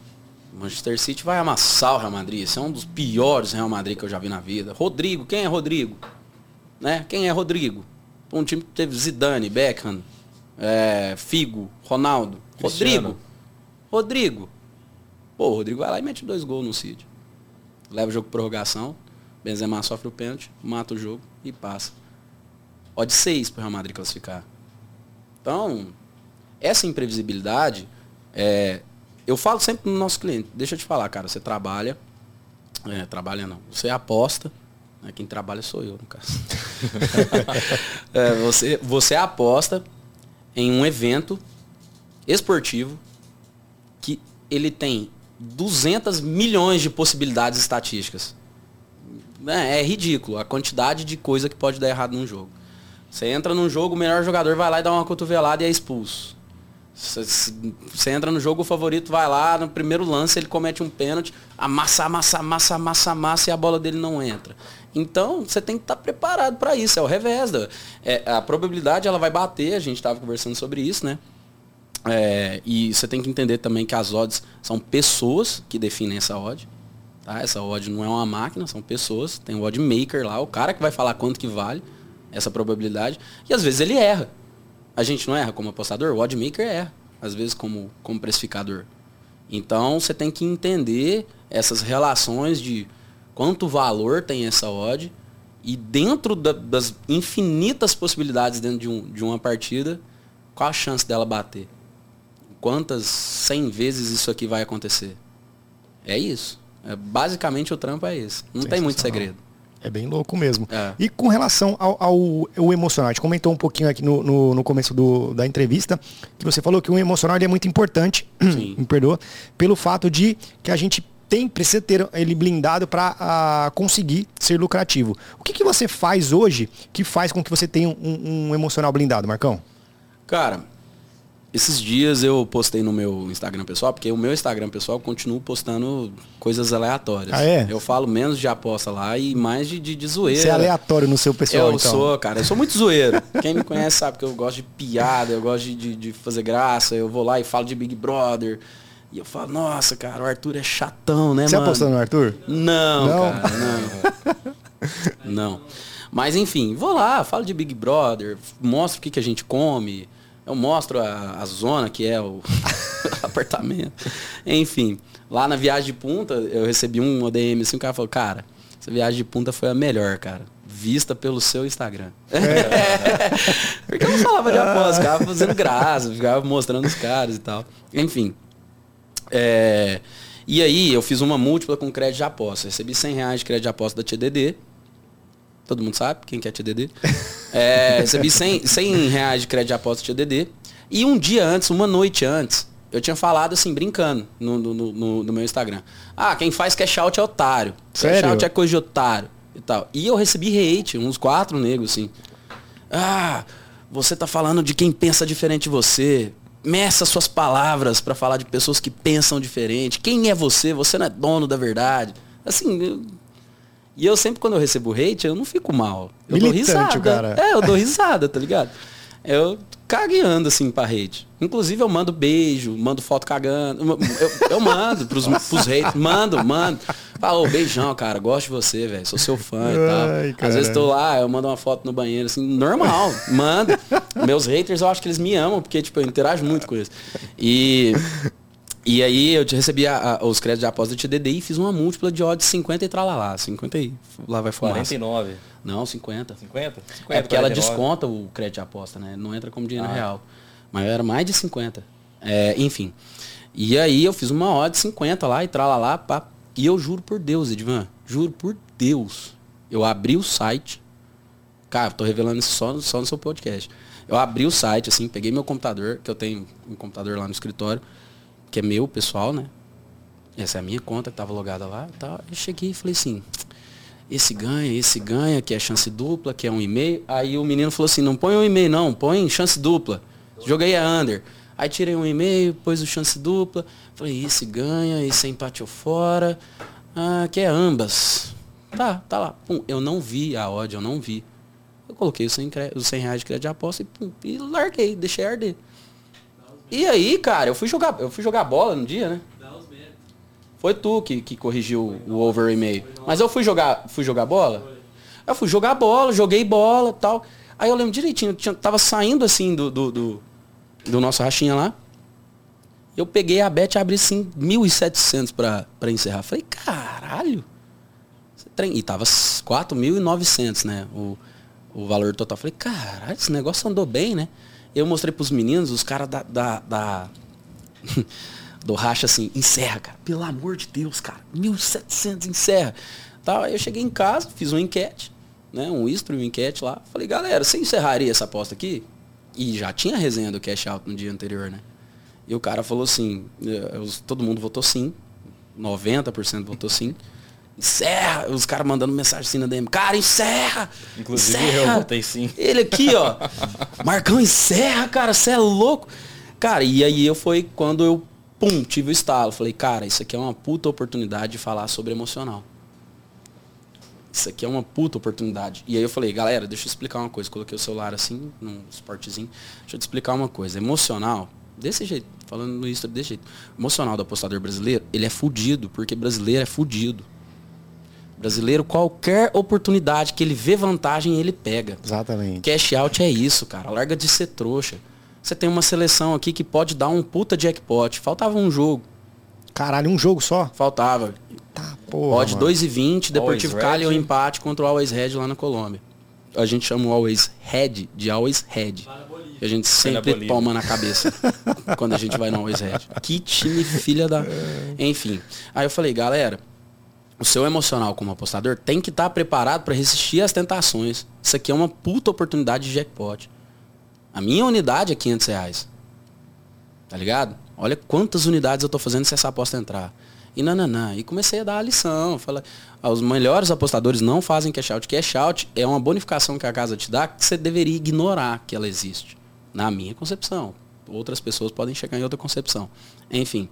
Manchester City vai amassar o Real Madrid. Esse é um dos piores Real Madrid que eu já vi na vida. Rodrigo, quem é Rodrigo? Né? Quem é Rodrigo? Um time que teve Zidane, Beckham, é, Figo, Ronaldo, Cristiano. Rodrigo. Rodrigo. Pô, o Rodrigo vai lá e mete dois gols no City. Leva o jogo prorrogação, Benzema sofre o pênalti, mata o jogo e passa. Odd 6 para o Real Madrid classificar. Então, essa imprevisibilidade, é, eu falo sempre no nosso cliente, deixa eu te falar, cara, você trabalha, é, trabalha não, você aposta, né, quem trabalha sou eu, no caso. é, você, você aposta em um evento esportivo que ele tem 200 milhões de possibilidades estatísticas. É, é, ridículo a quantidade de coisa que pode dar errado num jogo. Você entra num jogo, o melhor jogador vai lá e dá uma cotovelada e é expulso. Você entra no jogo, o favorito vai lá, no primeiro lance ele comete um pênalti, amassa, amassa, amassa, amassa, amassa e a bola dele não entra. Então, você tem que estar tá preparado para isso, é o revés. Da, é, a probabilidade ela vai bater, a gente estava conversando sobre isso, né? É, e você tem que entender também que as odds são pessoas que definem essa odd. Tá? Essa odd não é uma máquina, são pessoas. Tem o odd maker lá, o cara que vai falar quanto que vale essa probabilidade. E às vezes ele erra. A gente não erra como apostador, o odd maker erra. Às vezes como, como precificador. Então você tem que entender essas relações de quanto valor tem essa odd e dentro da, das infinitas possibilidades dentro de, um, de uma partida, qual a chance dela bater? Quantas 100 vezes isso aqui vai acontecer? É isso. É, basicamente o trampo é esse. Não tem muito segredo. É bem louco mesmo. É. E com relação ao, ao, ao, emocional, a gente comentou um pouquinho aqui no, no, no começo do, da entrevista, que você falou que o emocional é muito importante, me perdoa, pelo fato de que a gente tem, precisa ter ele blindado para ah, conseguir ser lucrativo. O que, que você faz hoje que faz com que você tenha um, um emocional blindado, Marcão? Cara, esses dias eu postei no meu Instagram pessoal, porque o meu Instagram pessoal continua postando coisas aleatórias. Ah, é? Eu falo menos de aposta lá e mais de, de, de zoeira. Você é aleatório no seu pessoal, Eu então. sou, cara. Eu sou muito zoeiro. Quem me conhece sabe que eu gosto de piada, eu gosto de, de, de fazer graça. Eu vou lá e falo de Big Brother. E eu falo, nossa, cara, o Arthur é chatão, né, Você mano? Você apostou no Arthur? Não, não, cara, não. não. Mas enfim, vou lá, falo de Big Brother, mostro o que, que a gente come eu mostro a, a zona que é o apartamento. Enfim, lá na viagem de punta, eu recebi um ODM assim, o cara falou, cara, essa viagem de punta foi a melhor, cara. Vista pelo seu Instagram. É. Porque eu não falava de aposta, ficava fazendo graça, ficava mostrando os caras e tal. Enfim. É, e aí eu fiz uma múltipla com crédito de aposta. Recebi 100 reais de crédito de aposta da TDD. Todo mundo sabe quem quer TDD. É, recebi 100, 100 reais de crédito de aposta TDD. E um dia antes, uma noite antes, eu tinha falado assim, brincando no, no, no, no meu Instagram. Ah, quem faz cash out é otário. Sério? Cash out é coisa de otário e tal. E eu recebi hate, uns quatro negros, assim. Ah, você tá falando de quem pensa diferente de você. Meça suas palavras para falar de pessoas que pensam diferente. Quem é você? Você não é dono da verdade. Assim, eu e eu sempre, quando eu recebo hate, eu não fico mal. Eu Militante, dou risada. Cara. É, eu dou risada, tá ligado? Eu cagueando assim pra hate. Inclusive eu mando beijo, mando foto cagando. Eu, eu mando pros, pros haters, mando, mando. Ô, beijão, cara, gosto de você, velho. Sou seu fã e tal. Às vezes tô lá, eu mando uma foto no banheiro, assim, normal, mando. Meus haters, eu acho que eles me amam, porque, tipo, eu interajo muito com eles. E e aí eu recebi a, a, os créditos de aposta do TDD e fiz uma múltipla de odds 50 e tralalá. 50 e lá vai fumar. 49. Não, 50. 50? 50 é porque 49. ela desconta o crédito de aposta, né? Não entra como dinheiro ah. real. Mas era mais de 50. É, enfim. E aí eu fiz uma odd 50 lá e tralalá, pá. E eu juro por Deus, Edvan, juro por Deus. Eu abri o site. Cara, tô revelando isso só, só no seu podcast. Eu abri o site, assim, peguei meu computador, que eu tenho um computador lá no escritório que é meu, pessoal, né? Essa é a minha conta que estava logada lá. Tá. Eu cheguei e falei assim, esse ganha, esse ganha, que é chance dupla, que é um e-mail. Aí o menino falou assim, não põe um e-mail não, põe chance dupla. Joguei a under. Aí tirei um e-mail, pôs o chance dupla. Falei, esse ganha, esse empate ou fora. Ah, que é ambas. Tá, tá lá. Pum, eu não vi a odd, eu não vi. Eu coloquei os 100, os 100 reais de crédito de aposta e, pum, e larguei, deixei arder. E aí, cara, eu fui jogar, eu fui jogar bola no dia, né? Foi tu que, que corrigiu o over e-mail. Mas eu fui jogar, fui jogar bola? Eu fui jogar bola, joguei bola tal. Aí eu lembro direitinho, tinha, tava saindo assim do, do, do, do nosso rachinha lá. Eu peguei a bet e abri assim 1.700 pra, pra encerrar. Falei, caralho. E tava 4.900, né? O, o valor total. Falei, caralho, esse negócio andou bem, né? Eu mostrei pros meninos, os caras da, da, da do racha assim, encerra, cara. Pelo amor de Deus, cara. 1.700, encerra. Tá, eu cheguei em casa, fiz uma enquete, né? Um history, uma enquete lá. Falei, galera, você encerraria essa aposta aqui? E já tinha resenha do cash out no dia anterior, né? E o cara falou assim, eu, todo mundo votou sim. 90% votou sim encerra. Os caras mandando mensagem assim na DM. Cara, encerra! Inclusive encerra. eu botei sim. Ele aqui, ó. Marcão, encerra, cara, você é louco. Cara, e aí eu foi quando eu, pum, tive o estalo. Falei, cara, isso aqui é uma puta oportunidade de falar sobre emocional. Isso aqui é uma puta oportunidade. E aí eu falei, galera, deixa eu explicar uma coisa. Coloquei o celular assim, num esportezinho. Deixa eu te explicar uma coisa. Emocional, desse jeito, falando isso desse jeito. Emocional do apostador brasileiro, ele é fudido, porque brasileiro é fudido brasileiro, qualquer oportunidade que ele vê vantagem, ele pega. Exatamente. Cash out é isso, cara. Larga de ser trouxa. Você tem uma seleção aqui que pode dar um puta jackpot. Faltava um jogo. Caralho, um jogo só? Faltava. Tá, porra. Pode 2 e 20, Deportivo Cali ou empate contra o Always Red lá na Colômbia. A gente chama o Always Red de Always Red. Que a gente sempre toma na cabeça quando a gente vai no Always Red. Que time filha da. Enfim. Aí eu falei, galera, o seu emocional como apostador tem que estar tá preparado para resistir às tentações. Isso aqui é uma puta oportunidade de jackpot. A minha unidade é 500 reais. Tá ligado? Olha quantas unidades eu tô fazendo se essa aposta entrar. E nananã. E comecei a dar a lição. Falei, ah, os melhores apostadores não fazem cash out. Cash out é uma bonificação que a casa te dá que você deveria ignorar que ela existe. Na minha concepção. Outras pessoas podem chegar em outra concepção. Enfim.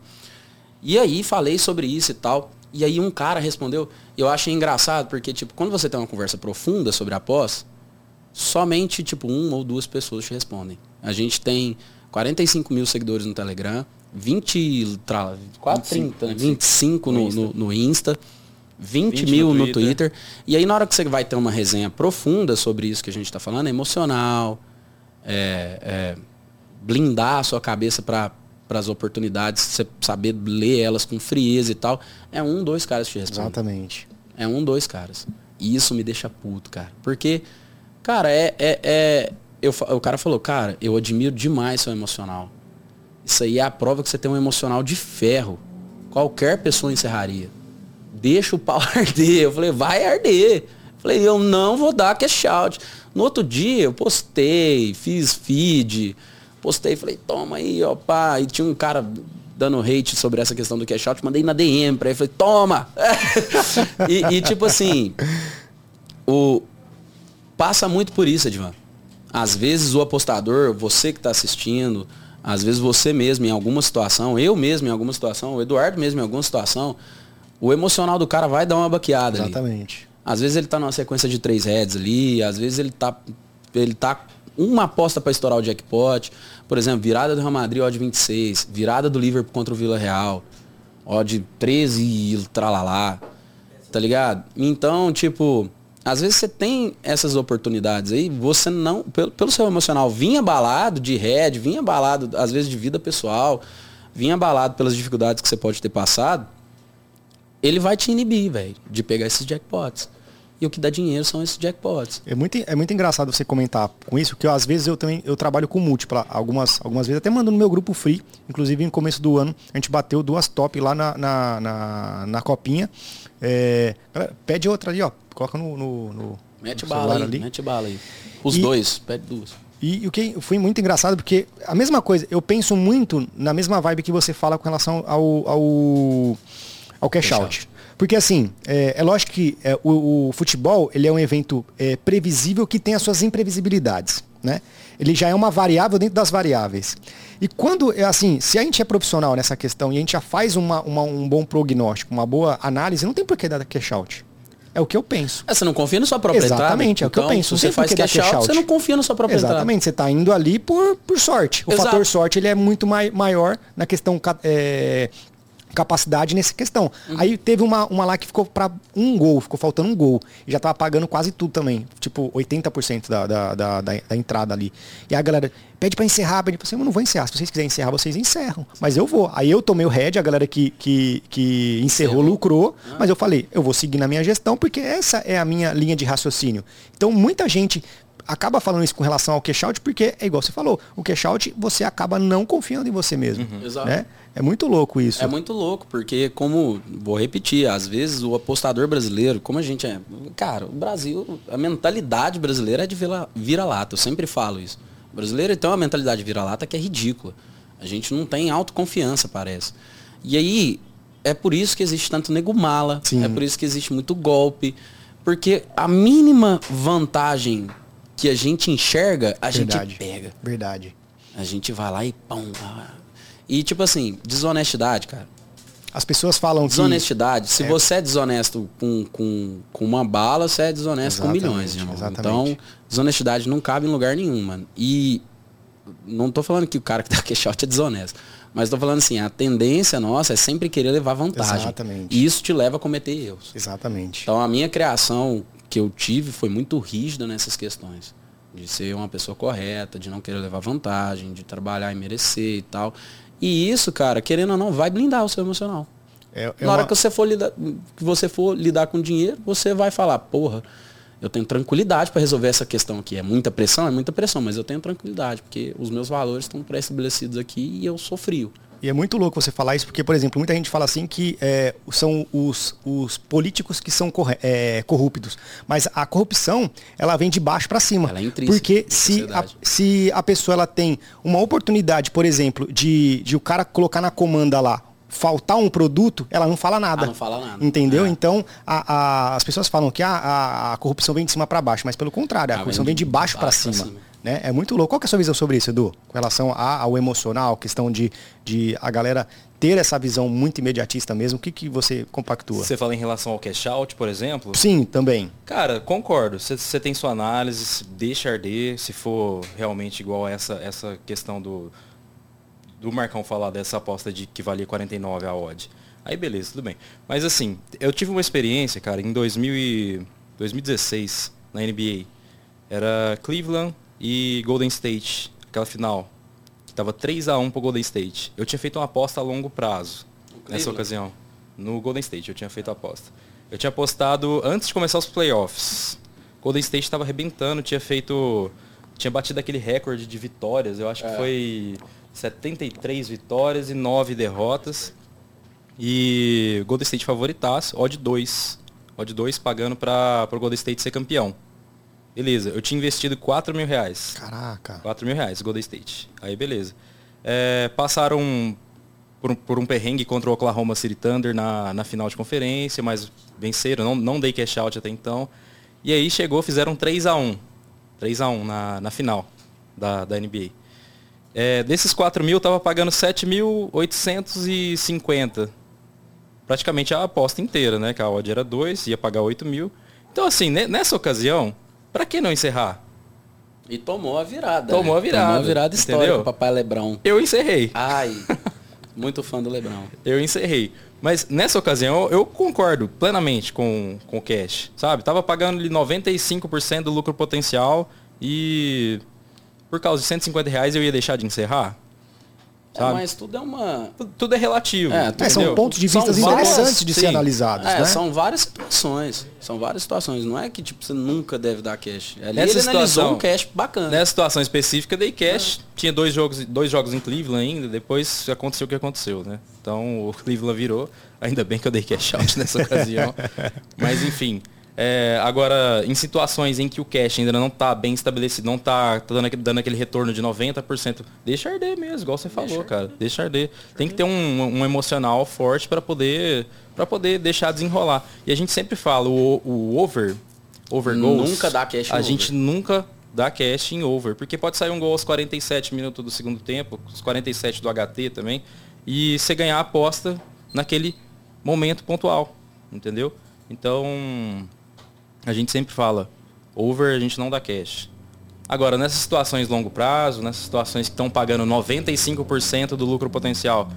E aí falei sobre isso e tal. E aí um cara respondeu, eu achei engraçado, porque, tipo, quando você tem uma conversa profunda sobre a pós, somente, tipo, uma ou duas pessoas te respondem. A gente tem 45 mil seguidores no Telegram, 20, tra, 4, 30, 25, 25 no, no, no, Insta, 20, 20 mil no Twitter. no Twitter. E aí na hora que você vai ter uma resenha profunda sobre isso que a gente está falando, é emocional, é, é blindar a sua cabeça para as oportunidades, você saber ler elas com frieza e tal, é um, dois caras que te respondem. Exatamente. É um, dois caras. E isso me deixa puto, cara. Porque, cara, é, é, é eu, o cara falou, cara, eu admiro demais seu emocional. Isso aí é a prova que você tem um emocional de ferro. Qualquer pessoa encerraria. Deixa o pau arder. Eu falei, vai arder. Falei, eu não vou dar cash out. No outro dia eu postei, fiz feed, postei, falei, toma aí, pá. E tinha um cara dando hate sobre essa questão do cash out, mandei na DM pra ele, falei, toma! e, e, tipo assim, o, passa muito por isso, Edvan. Às vezes o apostador, você que está assistindo, às vezes você mesmo em alguma situação, eu mesmo em alguma situação, o Eduardo mesmo em alguma situação, o emocional do cara vai dar uma baqueada Exatamente. Ali. Às vezes ele tá numa sequência de três heads ali, às vezes ele tá ele tá uma aposta para estourar o jackpot. Por exemplo, virada do Real Madrid, odd 26, virada do Liverpool contra o Vila Real, odd 13 e tralalá. Tá ligado? Então, tipo, às vezes você tem essas oportunidades aí, você não, pelo, pelo seu emocional, vinha abalado de head, vinha abalado, às vezes, de vida pessoal, vinha abalado pelas dificuldades que você pode ter passado, ele vai te inibir, velho, de pegar esses jackpots. E o que dá dinheiro são esses jackpots. É muito, é muito engraçado você comentar com isso, que eu, às vezes eu também eu trabalho com múltipla, algumas, algumas vezes até mando no meu grupo free, inclusive no começo do ano, a gente bateu duas top lá na, na, na, na copinha. É, pede outra ali, ó. Coloca no. no, no mete no bala aí, ali. mete bala aí. Os e, dois, pede duas. E o que foi muito engraçado, porque a mesma coisa, eu penso muito na mesma vibe que você fala com relação ao, ao, ao cash, cash out. out. Porque assim, é, é lógico que é, o, o, futebol ele é um evento é, previsível que tem as suas imprevisibilidades. Né? Ele já é uma variável dentro das variáveis. E quando, é assim, se a gente é profissional nessa questão e a gente já faz uma, uma, um bom prognóstico, uma boa análise, não tem por que dar cash out. É o que eu penso. É, você não confia no sua própria Exatamente, entrada. é o que eu então, penso. Se você faz cash, cash out, você não confia na sua própria Exatamente, entrada. você está indo ali por, por sorte. O Exato. fator sorte ele é muito mai, maior na questão é, capacidade nessa questão. Uhum. Aí teve uma, uma lá que ficou para um gol, ficou faltando um gol. E já tava pagando quase tudo também. Tipo, 80% da, da, da, da, da entrada ali. E a galera pede para encerrar, pede pra você, eu não vou encerrar. Se vocês quiserem encerrar, vocês encerram. Mas eu vou. Aí eu tomei o head, a galera que, que, que encerrou lucrou. Ah. Mas eu falei, eu vou seguir na minha gestão, porque essa é a minha linha de raciocínio. Então muita gente acaba falando isso com relação ao cash out, porque é igual você falou, o cash out você acaba não confiando em você mesmo. Uhum. Exato. Né? É muito louco isso. É muito louco, porque como, vou repetir, às vezes o apostador brasileiro, como a gente é. Cara, o Brasil, a mentalidade brasileira é de vira-lata, eu sempre falo isso. O brasileiro tem uma mentalidade vira-lata que é ridícula. A gente não tem autoconfiança, parece. E aí, é por isso que existe tanto nego mala, Sim. é por isso que existe muito golpe. Porque a mínima vantagem que a gente enxerga, a Verdade. gente pega. Verdade. A gente vai lá e pão. E tipo assim, desonestidade, cara. As pessoas falam desonestidade. Que... Se é... você é desonesto com, com, com uma bala, você é desonesto exatamente, com milhões, irmão. Exatamente. Então, desonestidade não cabe em lugar nenhum, mano. E não tô falando que o cara que dá cash out é desonesto. Mas tô falando assim, a tendência nossa é sempre querer levar vantagem. Exatamente. E isso te leva a cometer erros. Exatamente. Então a minha criação que eu tive foi muito rígida nessas questões. De ser uma pessoa correta, de não querer levar vantagem, de trabalhar e merecer e tal. E isso, cara, querendo ou não, vai blindar o seu emocional. É, é Na hora uma... que você for lidar, que você for lidar com dinheiro, você vai falar, porra, eu tenho tranquilidade para resolver essa questão aqui. É muita pressão, é muita pressão, mas eu tenho tranquilidade, porque os meus valores estão pré-estabelecidos aqui e eu sou frio. E é muito louco você falar isso, porque, por exemplo, muita gente fala assim que é, são os, os políticos que são é, corruptos. Mas a corrupção, ela vem de baixo para cima. Ela é intrínseca. Porque se a, se a pessoa ela tem uma oportunidade, por exemplo, de, de o cara colocar na comanda lá faltar um produto, ela não fala nada. Ah, não fala nada. Entendeu? É. Então, a, a, as pessoas falam que a, a, a, corrupção vem de cima para baixo, mas pelo contrário, a ah, corrupção vem de, baixo, para cima. cima. Né? É muito louco. Qual é a sua visão sobre isso, Edu? Com relação ao emocional, questão de, de a galera ter essa visão muito imediatista mesmo, o que, que você compactua? Você fala em relação ao cash out, por exemplo? Sim, também. Cara, concordo. Você tem sua análise, deixa arder, se for realmente igual essa, essa questão do, do Marcão falar dessa aposta de que valia 49 a odd. Aí beleza, tudo bem. Mas assim, eu tive uma experiência, cara, em 2000 e 2016, na NBA. Era Cleveland e Golden State, aquela final que tava 3 a 1 pro Golden State. Eu tinha feito uma aposta a longo prazo nessa ocasião. No Golden State eu tinha feito a aposta. Eu tinha apostado antes de começar os playoffs. Golden State estava arrebentando, tinha feito. Tinha batido aquele recorde de vitórias, eu acho é. que foi 73 vitórias e 9 derrotas. E Golden State favoritaço, odd 2. Odd 2 pagando para o Golden State ser campeão. Beleza, eu tinha investido 4 mil reais. Caraca. 4 mil reais, Golden State. Aí beleza. É, passaram por, por, um perrengue contra o Oklahoma City Thunder na, na final de conferência, mas venceram, não, não dei cash out até então. E aí chegou, fizeram 3 a 1 3 a 1 na, na final da, da NBA. É, desses 4 mil, eu tava pagando 7.850. Praticamente a aposta inteira, né? Que a odd era 2, ia pagar 8 mil. Então, assim, nessa ocasião, para que não encerrar? E tomou a virada. Tomou a virada. Tomou a virada histórica, entendeu? papai Lebrão. Eu encerrei. Ai, muito fã do Lebrão. Eu encerrei. Mas nessa ocasião eu concordo plenamente com, com o cash, sabe? Tava pagando ali 95% do lucro potencial e por causa de 150 reais eu ia deixar de encerrar. É, mas tudo é uma. Tudo é relativo. É, é, são pontos de vista interessantes de sim. ser analisados. É, né? São várias situações. São várias situações. Não é que tipo, você nunca deve dar cash. Ali Nessa ele situação, um cash bacana. Nessa situação específica, dei cash. É. Tinha dois jogos, dois jogos em Cleveland ainda. Depois aconteceu o que aconteceu, né? Então o Cleveland virou. Ainda bem que eu dei cash out nessa ocasião. Mas enfim. É, agora, em situações em que o cash ainda não está bem estabelecido, não está tá dando, dando, aquele retorno de 90%, deixa arder mesmo, igual você falou, deixa cara. Deixa arder. Tem que ter um, um emocional forte para poder para poder deixar desenrolar. E a gente sempre fala, o, o over, over goals, nunca dá cash A over. gente nunca dá cash em over, porque pode sair um gol aos 47 minutos do segundo tempo, os 47 do HT também, e você ganhar a aposta naquele momento pontual, entendeu? Então, a gente sempre fala, over a gente não dá cash. Agora, nessas situações longo prazo, nessas situações que estão pagando 95% do lucro potencial,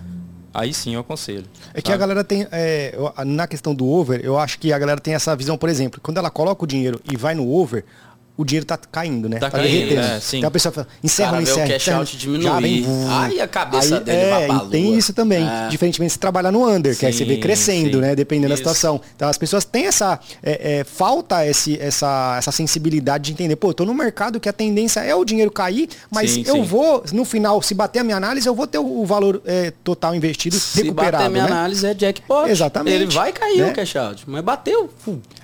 aí sim eu aconselho. É sabe? que a galera tem, é, na questão do over, eu acho que a galera tem essa visão, por exemplo, quando ela coloca o dinheiro e vai no over, o dinheiro tá caindo, né? Tá, tá caindo, derretendo. É, sim. Então a pessoa fala, encerra, Cara, encerra. o cash encerra, out diminuir. Aí a cabeça aí, dele é, vai. Tem isso também. É. Diferentemente se trabalhar no under, sim, que aí você vê crescendo, sim. né? Dependendo isso. da situação. Então as pessoas têm essa. É, é, falta esse, essa, essa sensibilidade de entender, pô, eu tô no mercado que a tendência é o dinheiro cair, mas sim, eu vou, no final, se bater a minha análise, eu vou ter o, valor é, total investido se recuperado. Se bater a minha né? análise é jackpot. Exatamente. Ele vai cair né? o cash out, mas bateu.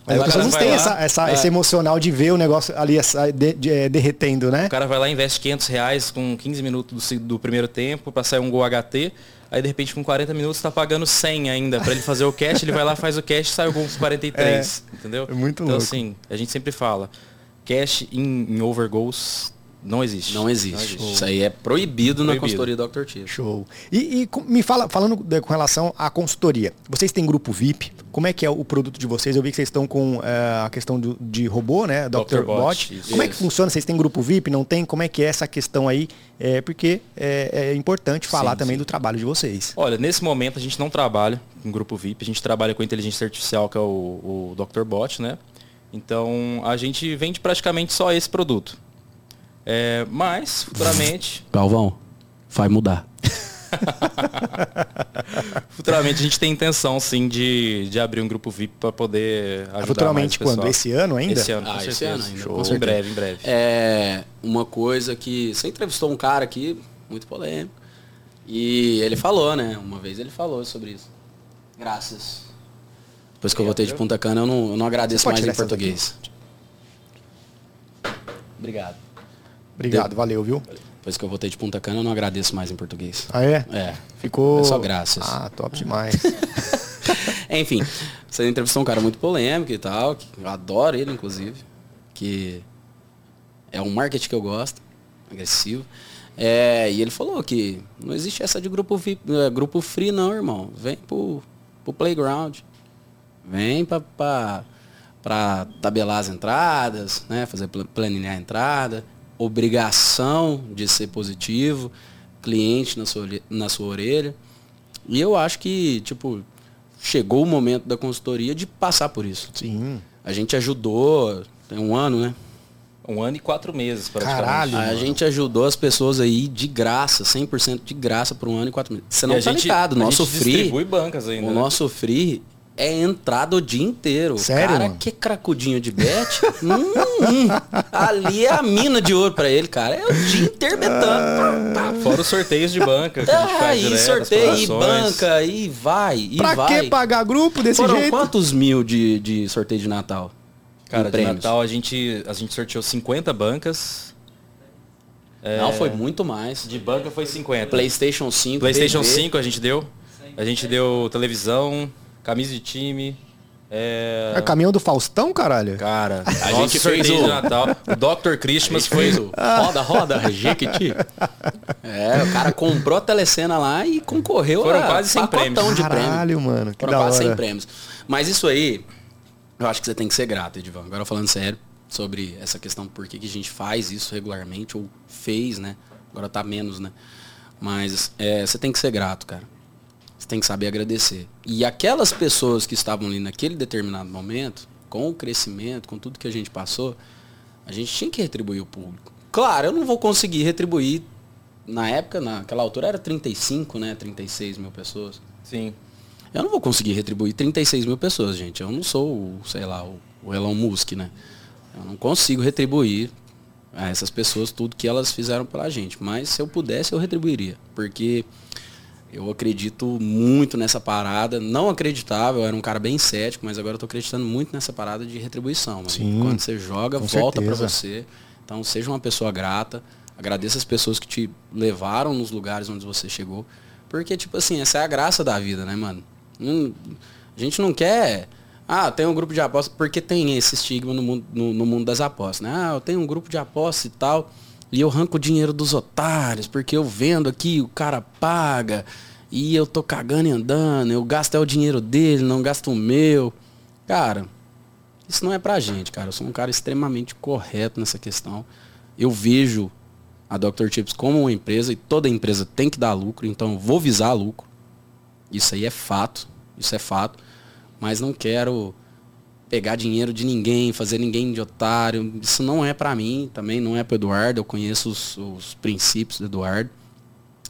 As pessoas não têm essa, essa, é. esse emocional de ver o negócio ali essa, de, de, é, derretendo, né? O cara vai lá e investe 500 reais com 15 minutos do, do primeiro tempo para sair um gol HT. Aí de repente com 40 minutos está pagando 100 ainda para ele fazer o cash, ele vai lá faz o cash e sai o gol com 43, é, entendeu? É muito então, louco. assim, a gente sempre fala, cash em, em over goals não existe. Não existe. Não existe. Isso aí é proibido, proibido. na consultoria Dr. Tiro. Show. E, e, me fala, falando com relação à consultoria, vocês têm grupo VIP? Como é que é o produto de vocês? Eu vi que vocês estão com é, a questão do, de robô, né? Dr. Dr. Bot. Bot. Como é que funciona? Vocês têm grupo VIP? Não tem? Como é que é essa questão aí? É, porque é, é importante falar sim, também sim. do trabalho de vocês. Olha, nesse momento a gente não trabalha com grupo VIP, a gente trabalha com inteligência artificial, que é o, o Dr. Bot, né? Então a gente vende praticamente só esse produto. É, mas, futuramente. Galvão, vai mudar. futuramente a gente tem intenção sim de, de abrir um grupo VIP para poder ajudar Futuramente quando? Esse ano ainda? Esse ano, ah, esse ano ainda. Com em breve, em breve. É uma coisa que você entrevistou um cara aqui muito polêmico e ele falou, né? Uma vez ele falou sobre isso. Graças. Depois que eu voltei de Punta Cana, eu não, eu não agradeço mais em português. Obrigado. Obrigado, valeu, viu? Depois que eu voltei de Punta Cana, eu não agradeço mais em português. Ah, é? É. Ficou. É só graças. Ah, top demais. Enfim, você entrevistou um cara muito polêmico e tal, que eu adoro ele, inclusive. Que é um marketing que eu gosto, agressivo. É, e ele falou que não existe essa de grupo, VIP, é, grupo free não, irmão. Vem pro, pro playground. Vem pra, pra, pra tabelar as entradas, né? Fazer planilhar a entrada obrigação de ser positivo, cliente na sua, na sua orelha. E eu acho que, tipo, chegou o momento da consultoria de passar por isso. Sim. A gente ajudou, tem um ano, né? Um ano e quatro meses, praticamente. Caralho, a gente ajudou as pessoas aí de graça, 100% de graça por um ano e quatro meses. Você não e tá gente, ligado, nosso free... distribui bancas ainda. O né? nosso free é entrada o dia inteiro. Sério? Cara, mano? que cracudinho de bet. hum, hum, ali é a mina de ouro pra ele, cara. É o dia inteiro betando. Ah, fora os sorteios de banca. Que a gente faz e sorteio, e banca, e vai, e pra vai. Pra que pagar grupo desse Foram jeito? quantos mil de, de sorteio de Natal? Cara, de Natal a gente, a gente sorteou 50 bancas. É... Não, foi muito mais. De banca foi 50. PlayStation 5. PlayStation TV. 5 a gente deu. A gente deu televisão, camisa de time. É... é caminhão do Faustão, caralho? Cara, a gente fez o Natal. O Dr. Christmas fez o roda, roda, Jequiti. É, o cara comprou a telecena lá e concorreu Foram a quase 100 prêmios. de Caralho, mano, que Foram quase 100 prêmios. Mas isso aí, eu acho que você tem que ser grato, Edivan. Agora falando sério sobre essa questão por que, que a gente faz isso regularmente, ou fez, né? Agora tá menos, né? Mas é, você tem que ser grato, cara. Você tem que saber agradecer. E aquelas pessoas que estavam ali naquele determinado momento, com o crescimento, com tudo que a gente passou, a gente tinha que retribuir o público. Claro, eu não vou conseguir retribuir. Na época, naquela altura era 35, né? 36 mil pessoas. Sim. Eu não vou conseguir retribuir 36 mil pessoas, gente. Eu não sou, sei lá, o Elon Musk, né? Eu não consigo retribuir a essas pessoas tudo que elas fizeram pela gente. Mas se eu pudesse, eu retribuiria. Porque eu acredito muito nessa parada. Não acreditava, eu era um cara bem cético, mas agora eu tô acreditando muito nessa parada de retribuição. Sim, Quando você joga, volta para você. Então seja uma pessoa grata. Agradeça as pessoas que te levaram nos lugares onde você chegou. Porque, tipo assim, essa é a graça da vida, né, mano? a gente não quer. Ah, tem um grupo de apostas, porque tem esse estigma no mundo, no, no mundo das apostas, né? Ah, eu tenho um grupo de apostas e tal. E eu arranco o dinheiro dos otários, porque eu vendo aqui, o cara paga, e eu tô cagando e andando, eu gasto é o dinheiro dele, não gasto o meu. Cara, isso não é pra gente, cara. Eu sou um cara extremamente correto nessa questão. Eu vejo a Dr. Chips como uma empresa e toda empresa tem que dar lucro, então eu vou visar lucro. Isso aí é fato, isso é fato. Mas não quero pegar dinheiro de ninguém, fazer ninguém de otário. Isso não é para mim, também não é para Eduardo. Eu conheço os, os, princípios do Eduardo.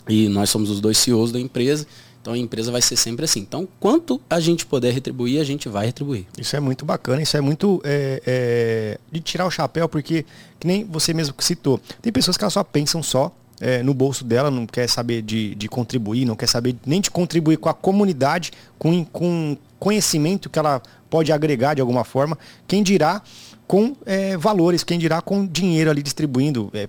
E nós somos os dois CEOs da empresa. Então a empresa vai ser sempre assim. Então, quanto a gente puder retribuir, a gente vai retribuir. Isso é muito bacana, isso é muito é, é, de tirar o chapéu, porque, que nem você mesmo citou, tem pessoas que elas só pensam só é, no bolso dela, não quer saber de, de contribuir, não quer saber nem de contribuir com a comunidade, com, com conhecimento que ela pode agregar de alguma forma. Quem dirá com é, valores, quem dirá com dinheiro ali distribuindo é,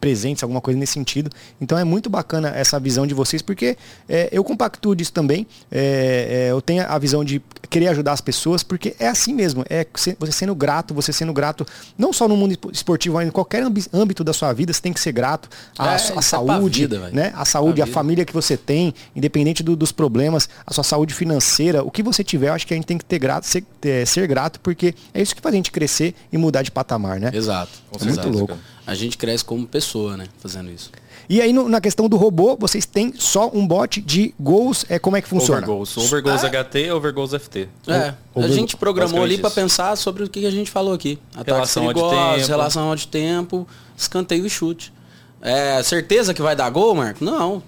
presentes, alguma coisa nesse sentido. Então é muito bacana essa visão de vocês, porque é, eu compactuo disso também. É, é, eu tenho a visão de querer ajudar as pessoas, porque é assim mesmo. É você sendo grato, você sendo grato, não só no mundo esportivo, mas em qualquer âmbito da sua vida, você tem que ser grato à, é, à saúde, vida, né? A saúde, a família que você tem, independente do, dos problemas, a sua saúde financeira, o que você tiver, eu acho que a gente tem que ter grato, ser, ter, ser grato, porque é isso que faz a gente crescer e mudar de patamar, né? Exato. É muito louco. Cara a gente cresce como pessoa, né? Fazendo isso. E aí no, na questão do robô, vocês têm só um bot de goals, é, como é que funciona? Overgoals. Overgoals ah. HT, Overgoals FT. É, a gente programou ali para pensar sobre o que a gente falou aqui. Ataques relação perigosos, de tempo. relação de tempo, escanteio e chute. É, certeza que vai dar gol, Marco? Não.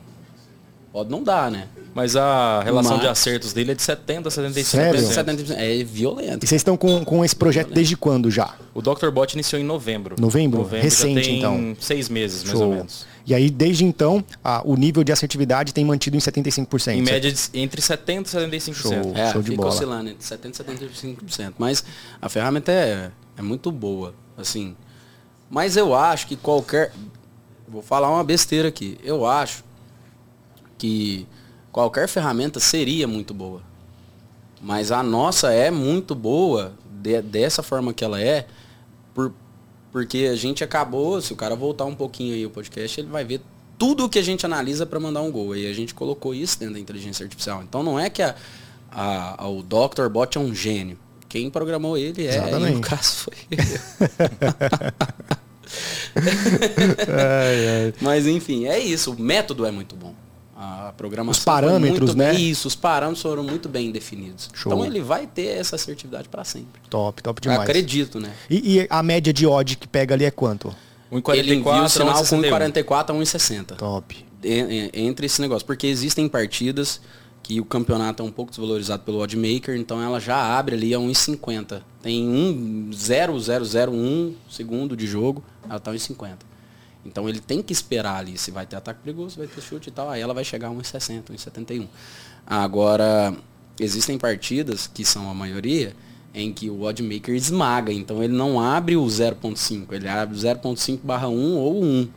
Pode não dar, né? Mas a relação Mas... de acertos dele é de 70 a 75%. Sério? 70%. É violento. E vocês estão com, com esse projeto é desde quando já? O Dr. Bot iniciou em novembro. Novembro? novembro Recente, então. seis meses, mais Show. ou menos. E aí, desde então, a, o nível de assertividade tem mantido em 75%. Em média, de, entre 70% e 75%. Show, é, show de fica bola. oscilando entre 70% e 75%. Mas a ferramenta é, é muito boa, assim. Mas eu acho que qualquer vou falar uma besteira aqui. Eu acho que qualquer ferramenta seria muito boa. Mas a nossa é muito boa, de, dessa forma que ela é, por, porque a gente acabou, se o cara voltar um pouquinho aí o podcast, ele vai ver tudo o que a gente analisa para mandar um gol. E a gente colocou isso dentro da inteligência artificial. Então não é que a, a, a o Dr. Bot é um gênio. Quem programou ele é, Exatamente. e no caso foi ai, ai. Mas enfim, é isso. O método é muito bom. A programação. Os parâmetros, né? Isso, os parâmetros foram muito bem definidos. Show. Então ele vai ter essa assertividade para sempre. Top, top demais. Eu acredito, né? E, e, a média de odd que pega ali é quanto? 1,44 ele envia o sinal com 1,44 a 1,60. Top. Entre esse negócio. Porque existem partidas que o campeonato é um pouco desvalorizado pelo oddmaker, então ela já abre ali a 1,50. Tem um 0,001 segundo de jogo, ela está 1,50. Então ele tem que esperar ali se vai ter ataque perigoso, vai ter chute e tal, aí ela vai chegar a 1,60, 1,71. Agora, existem partidas, que são a maioria, em que o oddmaker esmaga, então ele não abre o 0.5, ele abre o 0.5 barra 1 ou 1.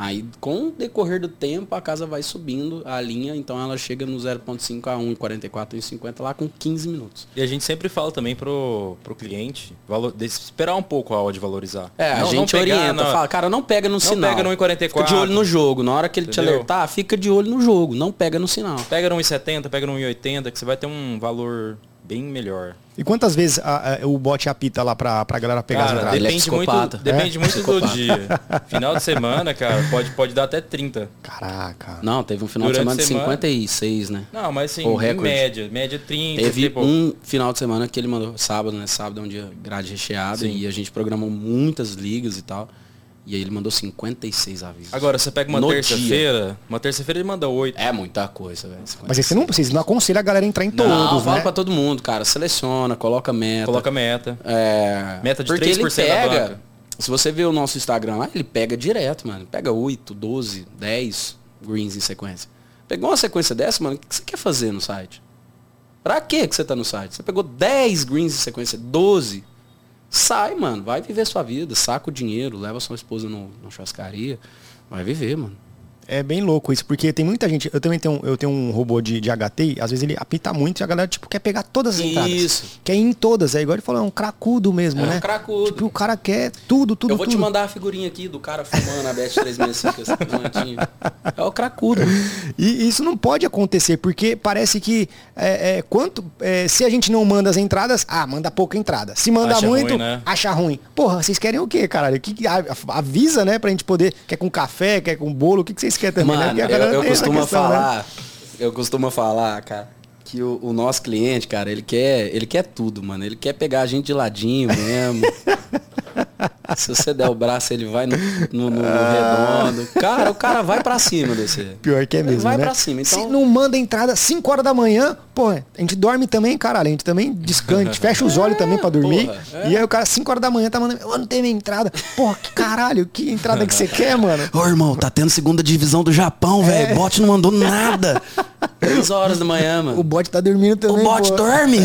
Aí, com o decorrer do tempo, a casa vai subindo a linha, então ela chega no 0.5 a 1,44, 1,50 lá com 15 minutos. E a gente sempre fala também pro, pro cliente valor, esperar um pouco a hora de valorizar. É, a gente orienta, na... fala, cara, não pega no não sinal. pega no 1,44. Fica de olho no jogo. Na hora que ele Entendeu? te alertar, fica de olho no jogo, não pega no sinal. Pega no 1,70, pega no 1,80, que você vai ter um valor bem melhor. E quantas vezes a, a, o bot apita lá pra, pra galera pegar cara, as entradas? Depende, é muito, depende é? muito do dia. Final de semana, cara, pode, pode dar até 30. Caraca. Não, teve um final Durante de semana de 56, né? Não, mas assim, em média, média 30. Teve tipo... um final de semana que ele mandou, sábado, né? Sábado é um dia grade recheado Sim. e a gente programou muitas ligas e tal. E aí ele mandou 56 avisos. Agora, você pega uma terça-feira, uma terça-feira ele manda 8. É muita coisa, velho. Mas você não, vocês não aconselham a galera a entrar em todos, não, fala né? pra todo mundo, cara. Seleciona, coloca meta. Coloca meta. É... Meta de Porque 3% ele pega, Se você ver o nosso Instagram lá, ele pega direto, mano. Pega 8, 12, 10 greens em sequência. Pegou uma sequência dessa, mano, o que você quer fazer no site? Pra que você tá no site? Você pegou 10 greens em sequência, 12 Sai, mano. Vai viver sua vida. Saca o dinheiro, leva sua esposa no, no churrascaria. Vai viver, mano. É bem louco isso, porque tem muita gente. Eu também tenho, eu tenho um robô de, de HT, às vezes ele apita muito e a galera, tipo, quer pegar todas as entradas. Isso. Quer ir em todas. É igual ele falou, é um cracudo mesmo, é né? É um cracudo. Tipo, o cara quer tudo, tudo. Eu vou tudo. te mandar a figurinha aqui do cara fumando a Bet 365, assim, É o cracudo. E isso não pode acontecer, porque parece que é, é, quanto. É, se a gente não manda as entradas, ah, manda pouca entrada. Se manda acha muito, ruim, né? acha ruim. Porra, vocês querem o quê, caralho? Que, avisa, né, pra gente poder. Quer com café, quer com bolo, o que, que vocês também, né? Mano, né? eu, eu costumo questão, né? falar, né? eu costumo falar, cara, que o, o, nosso cliente, cara, ele quer, ele quer tudo, mano. Ele quer pegar a gente de ladinho mesmo. Se você der o braço, ele vai no, no, no, no redondo. Cara, o cara vai para cima desse. Pior que é mesmo. Ele vai né? pra cima. Então... Se não manda entrada 5 horas da manhã, pô, a gente dorme também, caralho. A gente também descansa, a gente fecha os olhos é, também para dormir. Porra, é. E aí o cara, 5 horas da manhã, tá mandando. Eu não tenho minha entrada. Porra, que caralho, que entrada que você quer, mano? Ô, irmão, tá tendo segunda divisão do Japão, velho. É. Bot não mandou nada. 3 horas da manhã, mano. O bot tá dormindo também. O bot pô. dorme.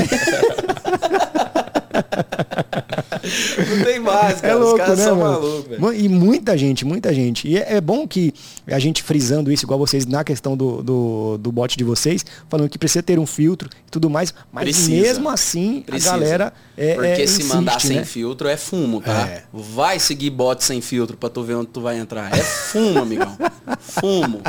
Não tem mais, cara. É louco, Os caras né, são malucos, velho. E muita gente, muita gente. E é, é, bom que a gente frisando isso, igual vocês, na questão do, do, do bot de vocês, falando que precisa ter um filtro e tudo mais. Mas precisa. mesmo assim, precisa. a galera é, Porque é, se insiste, mandar sem né? filtro é fumo, tá? É. Vai seguir bot sem filtro pra tu ver onde tu vai entrar. É fumo, amigão. fumo.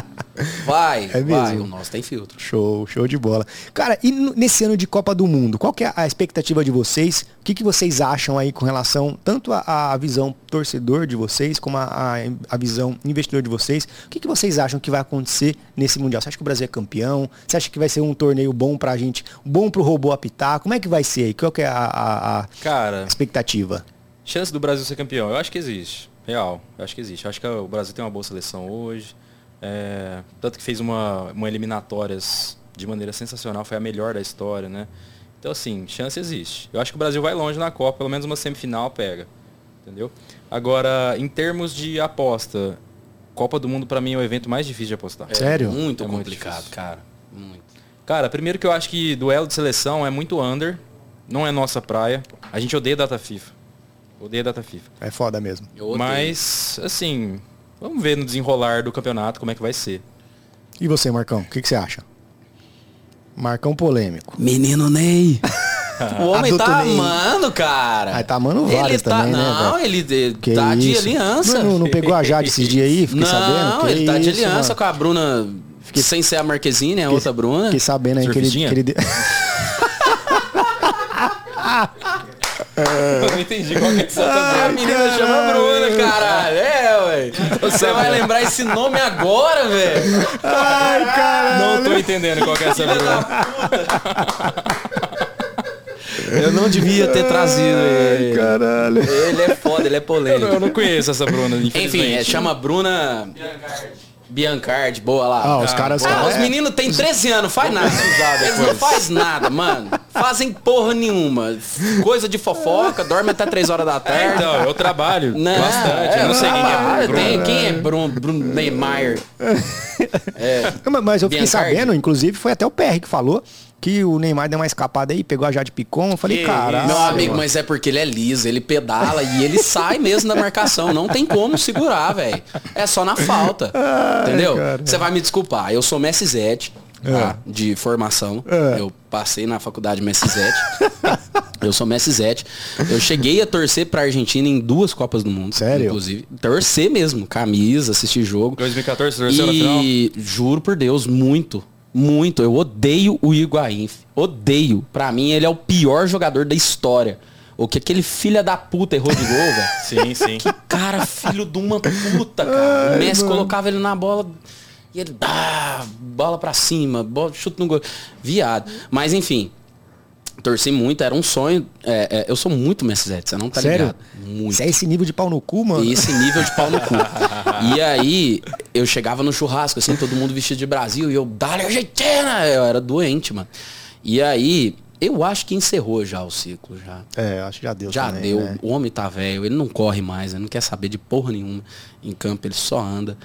Vai, é vai. O nosso tem filtro. Show, show de bola. Cara, e nesse ano de Copa do Mundo, qual que é a expectativa de vocês? O que, que vocês acham aí com relação tanto a visão torcedor de vocês, como a, a, a, visão investidor de vocês? O que, que vocês acham que vai acontecer nesse Mundial? Você acha que o Brasil é campeão? Você acha que vai ser um torneio bom pra gente, bom pro robô apitar? Como é que vai ser aí? Qual que é a, a, a Cara, expectativa? Chance do Brasil ser campeão? Eu acho que existe. Real, eu acho que existe. Eu acho que o Brasil tem uma boa seleção hoje. É, tanto que fez uma, uma eliminatórias de maneira sensacional, foi a melhor da história, né? Então, assim, chance existe. Eu acho que o Brasil vai longe na Copa, pelo menos uma semifinal pega. Entendeu? Agora, em termos de aposta, Copa do Mundo para mim é o evento mais difícil de apostar. É Sério? Muito é complicado, muito cara. Muito. Cara, primeiro que eu acho que duelo de seleção é muito under, não é nossa praia. A gente odeia data FIFA. Odeia data FIFA. É foda mesmo. Mas, assim, Vamos ver no desenrolar do campeonato como é que vai ser. E você, Marcão, o que, que você acha? Marcão polêmico. Menino Ney. O homem tá Ney. amando, cara. Aí tá amando várias ele tá, também, né? Não, ele que tá isso? de aliança. Não, não, não, pegou a Jade esses dias aí? Fiquei não, sabendo? Não, ele tá de aliança mano? com a Bruna, Fiquei... sem ser a Marquezine, é a outra Bruna. Fiquei sabendo aí que ele... Que ele... Eu não entendi qual que é essa A menina chama Bruna, caralho. É, ué. Você vai lembrar esse nome agora, velho. Ai, caralho. Não tô entendendo qual que é essa Bruna. Eu não devia ter trazido ele. Caralho. Ele é foda, ele é polêmico. Eu não, eu não conheço essa Bruna, Enfim, é, chama Bruna... Biancardi. Biancardi, boa lá. Ah, os caras. Ah, os meninos têm 13 anos, faz nada. Eles não faz nada, mano. Fazem porra nenhuma. Coisa de fofoca, dorme até 3 horas da tarde. É, então, eu trabalho não, bastante. É, eu não sei quem é Bruno. Tem, quem é Bruno, Bruno Neymar? É, mas eu fiquei Biancardi. sabendo, inclusive, foi até o PR que falou que o Neymar deu uma escapada aí, pegou a Jade Picon, eu falei, cara. Meu amigo, mas é porque ele é liso, ele pedala e ele sai mesmo da marcação. Não tem como segurar, velho. É só na falta. Ai, entendeu? Você vai me desculpar. Eu sou Messi Zete, tá? é. de formação. É. Eu passei na faculdade Messi Zete. eu sou Messi Zete. Eu cheguei a torcer pra Argentina em duas Copas do Mundo. Sério? Inclusive. Torcer mesmo. Camisa, assistir jogo. 2014, torceu e, na final? juro por Deus, muito muito. Eu odeio o Higuaín. Odeio. Pra mim, ele é o pior jogador da história. O que aquele filho da puta errou de gol, velho. Sim, sim. Que cara, filho de uma puta, cara. Ai, o Messi mano. colocava ele na bola e ele dá bola pra cima, bola, chuta no gol. Viado. Mas enfim, torci muito, era um sonho. É, é, eu sou muito Messi Zé, você não tá Sério? ligado. Muito. Você é esse nível de pau no cu, mano? Esse nível de pau no cu. e aí, eu chegava no churrasco, assim, todo mundo vestido de Brasil, e eu, Dale Argentina! Eu era doente, mano. E aí, eu acho que encerrou já o ciclo, já. É, acho que já deu Já também, deu. Né? O homem tá velho, ele não corre mais, ele não quer saber de porra nenhuma em campo, ele só anda.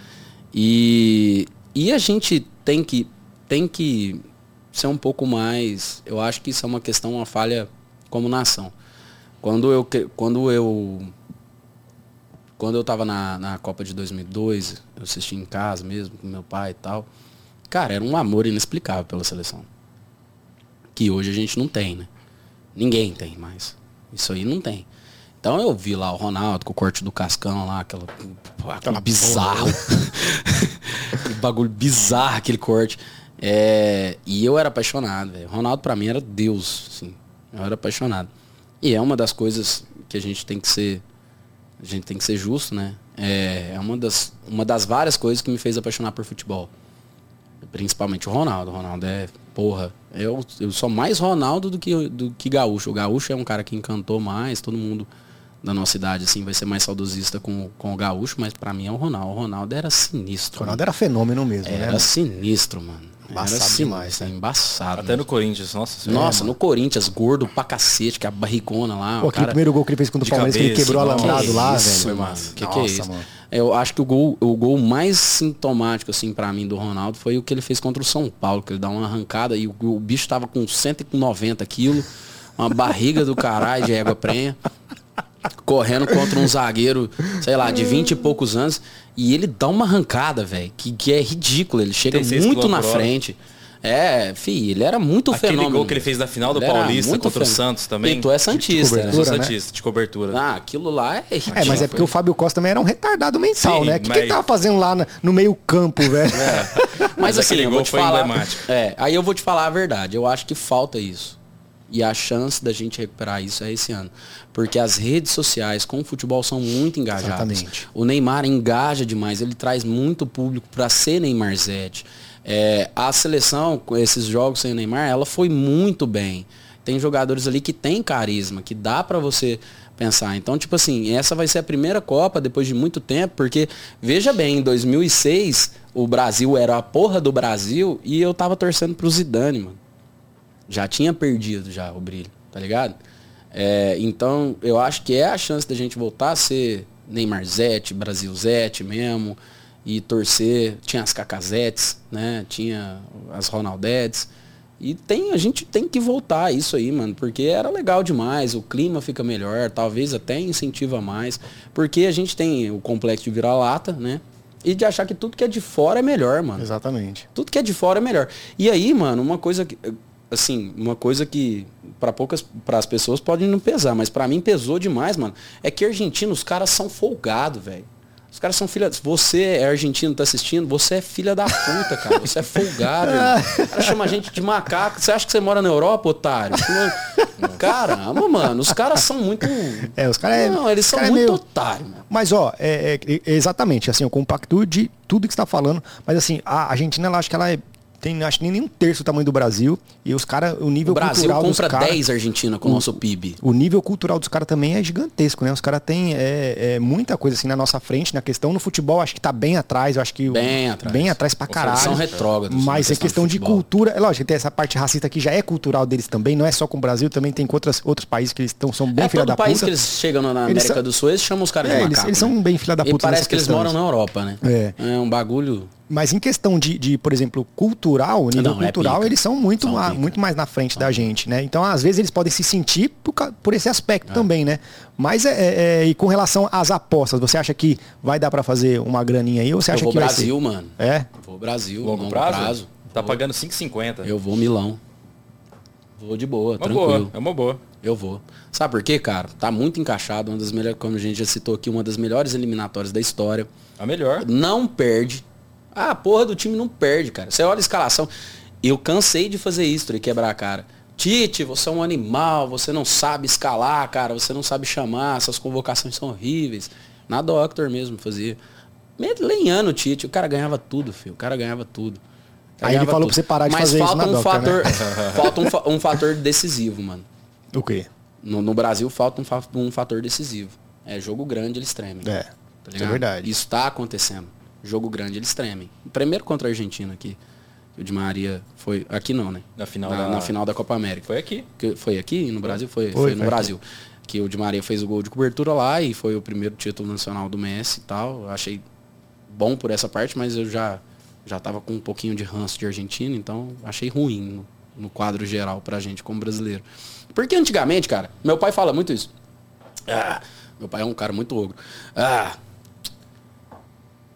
E, e a gente tem que, tem que ser um pouco mais. Eu acho que isso é uma questão, uma falha como nação. Quando eu, quando eu, quando eu tava na, na Copa de 2002, eu assisti em casa mesmo com meu pai e tal. Cara, era um amor inexplicável pela seleção. Que hoje a gente não tem, né? Ninguém tem mais. Isso aí não tem. Então eu vi lá o Ronaldo com o corte do Cascão lá, aquela, aquela bizarro. bagulho bizarro aquele corte. É, e eu era apaixonado, velho. Ronaldo para mim era Deus, assim. Eu era apaixonado. E é uma das coisas que a gente tem que ser a gente tem que ser justo, né? É, é uma das uma das várias coisas que me fez apaixonar por futebol. Principalmente o Ronaldo. O Ronaldo é, porra, eu, eu sou mais Ronaldo do que do que Gaúcho. O Gaúcho é um cara que encantou mais, todo mundo da nossa idade, assim, vai ser mais saudosista com, com o Gaúcho, mas para mim é o Ronaldo. O Ronaldo era sinistro. O Ronaldo mano. era fenômeno mesmo, era né? Era sinistro, mano. Embaçado assim, demais, né? Embaçado. Até no Corinthians, nossa senhora. Nossa, no Corinthians, gordo pra cacete, que é a barricona lá. Pô, aquele cara... primeiro gol que ele fez contra o Palmeiras, que ele quebrou alambrado lá, isso, velho. Mano. Que nossa, que é isso? Mano. Eu acho que o gol, o gol mais sintomático, assim, para mim, do Ronaldo foi o que ele fez contra o São Paulo, que ele dá uma arrancada e o, o bicho tava com 190 quilos, uma barriga do caralho de égua prenha correndo contra um zagueiro, sei lá, de 20 e poucos anos, e ele dá uma arrancada, velho, que, que é ridículo. Ele chega muito na frente. É, fi, ele era muito Aquele fenômeno. gol que ele fez na final do ele Paulista contra fenômeno. o Santos também. E tu é Santista, de né? Sou Santista, de cobertura. Ah, aquilo lá é ridículo. É, mas é porque o Fábio Costa também era um retardado mental, Sim, né? O que, mas... que ele tava fazendo lá no meio campo, velho? É. Mas, mas assim, eu vou te falar. É, aí eu vou te falar a verdade. Eu acho que falta isso. E a chance da gente recuperar isso é esse ano. Porque as redes sociais com o futebol são muito engajadas. Exatamente. O Neymar engaja demais, ele traz muito público para ser Neymar Zete. É, a seleção, com esses jogos sem o Neymar, ela foi muito bem. Tem jogadores ali que tem carisma, que dá para você pensar. Então, tipo assim, essa vai ser a primeira Copa depois de muito tempo, porque veja bem, em 2006 o Brasil era a porra do Brasil e eu tava torcendo pro Zidane, mano já tinha perdido já o brilho, tá ligado? É, então, eu acho que é a chance da gente voltar a ser Neymar Zete, Brasil Zete mesmo, e torcer. Tinha as Cacazetes, né? Tinha as Ronaldetes. E tem, a gente tem que voltar a isso aí, mano, porque era legal demais, o clima fica melhor, talvez até incentiva mais, porque a gente tem o complexo de vira-lata, né? e de achar que tudo que é de fora é melhor, mano. Exatamente. Tudo que é de fora é melhor. E aí, mano, uma coisa que assim, uma coisa que para poucas para as pessoas pode não pesar, mas para mim pesou demais, mano. É que argentinos, os caras são folgados, velho. Os caras são filha. Você é argentino, tá assistindo? Você é filha da puta, cara. Você é folgado. o cara chama a gente de macaco. Você acha que você mora na Europa, otário? Caramba, mano. Os caras são muito. É, os caras é. Não, eles são cara muito é meio... otários, mano. Mas, ó, é, é- é exatamente, assim, eu compacto de tudo que você tá falando. Mas, assim, a Argentina, ela acho que ela é, tem, acho que nem um terço do tamanho do Brasil. E os caras, o nível O Brasil cultural compra dos caras... 10 Argentina com o nosso PIB. O nível cultural dos caras também é gigantesco, né? Os caras têm é, é, muita coisa assim na nossa frente, na questão no futebol, acho que tá bem atrás, eu acho que o- Bem atrás. bem atrás pra caralho. São retrógrados. Mas é questão de cultura, é lógico, tem essa parte racista que já é cultural deles também, não é só com o Brasil, também tem com outras, outros países que eles estão são bem É filha todo da país puta. que eles chegam na Eles América são- do Sul, eles chamam os caras É, de eles, macaco. eles né? são bem filha da E puta. parece nessas que eles questões. moram na Europa, né? É. É um bagulho. Mas em questão de, de, por exemplo, cultural, nível Não, é cultural, pica. eles são muito, São pica. muito mais na frente da gente, né? Então, às vezes, eles podem se sentir por, por esse É. aspecto também, né? Mas, é, é, é, e com relação às apostas, você acha que vai dar pra fazer uma graninha aí ou você Eu acha vou que vai Brasil, ser? mano. É? Vou Brasil. Longo, longo prazo? Tá Vou- pagando 5,50. Eu vou Milão. Vou de boa, Uma tranquilo. boa, é uma boa. Eu vou. Sabe por quê, cara? Tá muito encaixado, uma das melhores, como a gente já citou aqui, uma das melhores eliminatórias da história. A melhor. Não perde. Ah, a porra do time não perde, cara. Você olha a escalação. Eu cansei de fazer isso e quebrar a cara. Tite, você é um animal, você não sabe escalar, cara, você não sabe chamar, suas convocações são horríveis. Na Doctor mesmo fazia. Lenhando o Tite, o cara ganhava tudo, filho. O cara ganhava tudo. Aí ele falou pra você parar de Mas fazer isso falta na um Doctor, fator, né? falta um, fa- um fator decisivo, mano. O quê? No, no Brasil falta um, fa- um fator decisivo. É jogo grande, eles tremem. É, Tá isso é verdade. Isso tá acontecendo. Jogo grande, eles tremem. Primeiro contra a Argentina aqui. O Di Maria foi. Aqui não, né? Na final na, da- na final da Copa América. Foi aqui. Que- Foi aqui no Brasil? Foi, Foi, foi, no foi aqui. Brasil. Que o Di Maria fez o gol de cobertura lá e foi o primeiro título nacional do Messi e tal. Eu achei bom por essa parte, mas eu já já tava com um pouquinho de ranço de Argentina, então achei ruim no, no quadro geral pra gente como brasileiro. Porque antigamente, cara, meu pai fala muito isso. Ah, meu pai é um cara muito ogro. Ah,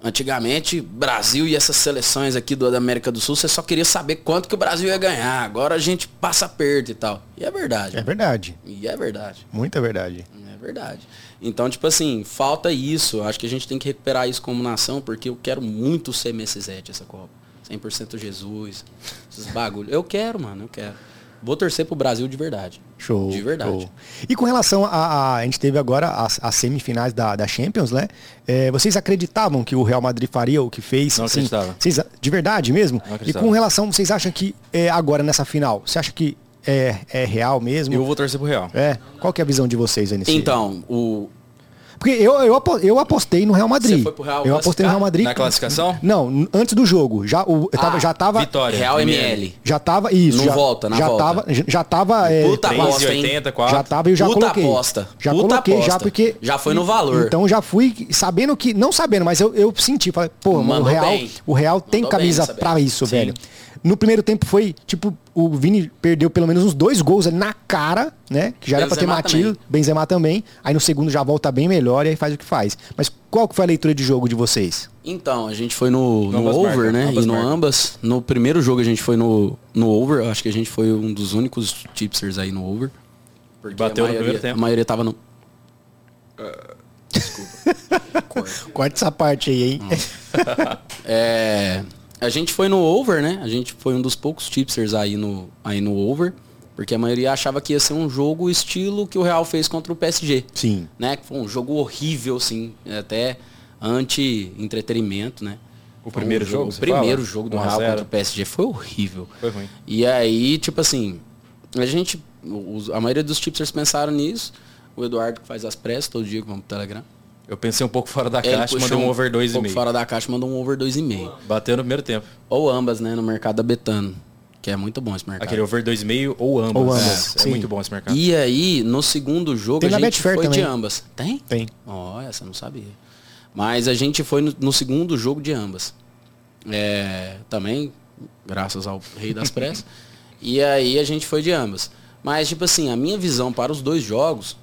Antigamente, Brasil e essas seleções aqui do, da América do Sul, você só queria saber quanto que o Brasil ia ganhar. Agora a gente passa perto e tal. E é verdade. É verdade. E é verdade. Muita verdade. É verdade. Então, tipo assim, falta isso. Acho que a gente tem que recuperar isso como nação, porque eu quero muito ser Messizete essa Copa. 100% Jesus, esses bagulho. Eu quero, mano, eu quero. Vou torcer pro Brasil de verdade. Show. De verdade. show. E com relação a, a, a gente teve agora as, as semifinais da, da Champions, né? É, vocês acreditavam que o Real Madrid faria o que fez? Não acreditava. vocês, de verdade mesmo? Não e com relação, vocês acham que é, agora nessa final, você acha que é, é real mesmo? Eu vou torcer pro Real. É. Qual que é a visão de vocês aí nesse? Então, o. Porque eu, eu, eu apostei no Real Madrid. Você foi pro Real eu apostei no Real Madrid. Na classificação? Não, antes do jogo. Já, o, eu tava, Ah, já tava. Vitória. Real ML. Já tava. Isso. Não já, volta, na já volta. Tava, já tava. é, Puta aposta, hein? 3,80, 4. já tava e eu já Puta coloquei. aposta. Já Puta coloquei, já aposta. porque. Já foi no valor. Então já fui sabendo que. Não sabendo, mas eu, eu senti. Falei, pô, mano, o Real, bem. o Real tem Mandou bem camisa nessa pra isso, Sim. velho. No primeiro tempo foi, tipo, o Vini perdeu pelo menos uns dois gols ali na cara, né? Que já era pra ter batido. também. Benzema também. Aí no segundo já volta bem melhor e aí faz o que faz. Mas qual que foi a leitura de jogo de vocês? Então, a gente foi no, no ambas over, marcam, né? e no marcam. ambas. No primeiro jogo a gente foi no, no over. Acho que a gente foi um dos únicos tipsters aí no over. Porque Bateu a no maioria, primeiro tempo. A maioria tava no. Corta essa parte aí, hein? É, a gente foi no over, né? A gente foi um dos poucos tipsters aí no, aí no over. Porque a maioria achava que ia ser um jogo estilo que o Real fez contra o PSG. Sim. Né? Que foi um jogo horrível, assim. Até anti-entretenimento, né? O Foi um primeiro jogo, O primeiro fala? jogo do 1 a Real 0. contra o PSG foi horrível. Foi ruim. E aí, tipo assim, a gente, os- a maioria dos tipsters pensaram nisso. O Eduardo que faz as pressas todo dia que vamos pro Telegram. Eu pensei um pouco fora da caixa, mandei um over Um pouco 2,5. fora da caixa, mandou um over 2,5. Bateu no primeiro tempo. Ou ambas, né, no mercado da Betano. Que é muito bom esse mercado. Aquele over 2,5 ou ambas. Ou ambas, É, é muito bom esse mercado. E aí, no segundo jogo, Tem a gente foi de também. ambas. Tem? Tem. Ó, essa eu não sabia. Mas a gente foi no, no segundo jogo de ambas. É, também, graças ao rei das pressas. e aí a gente foi de ambas. Mas, tipo assim, a minha visão para os dois jogos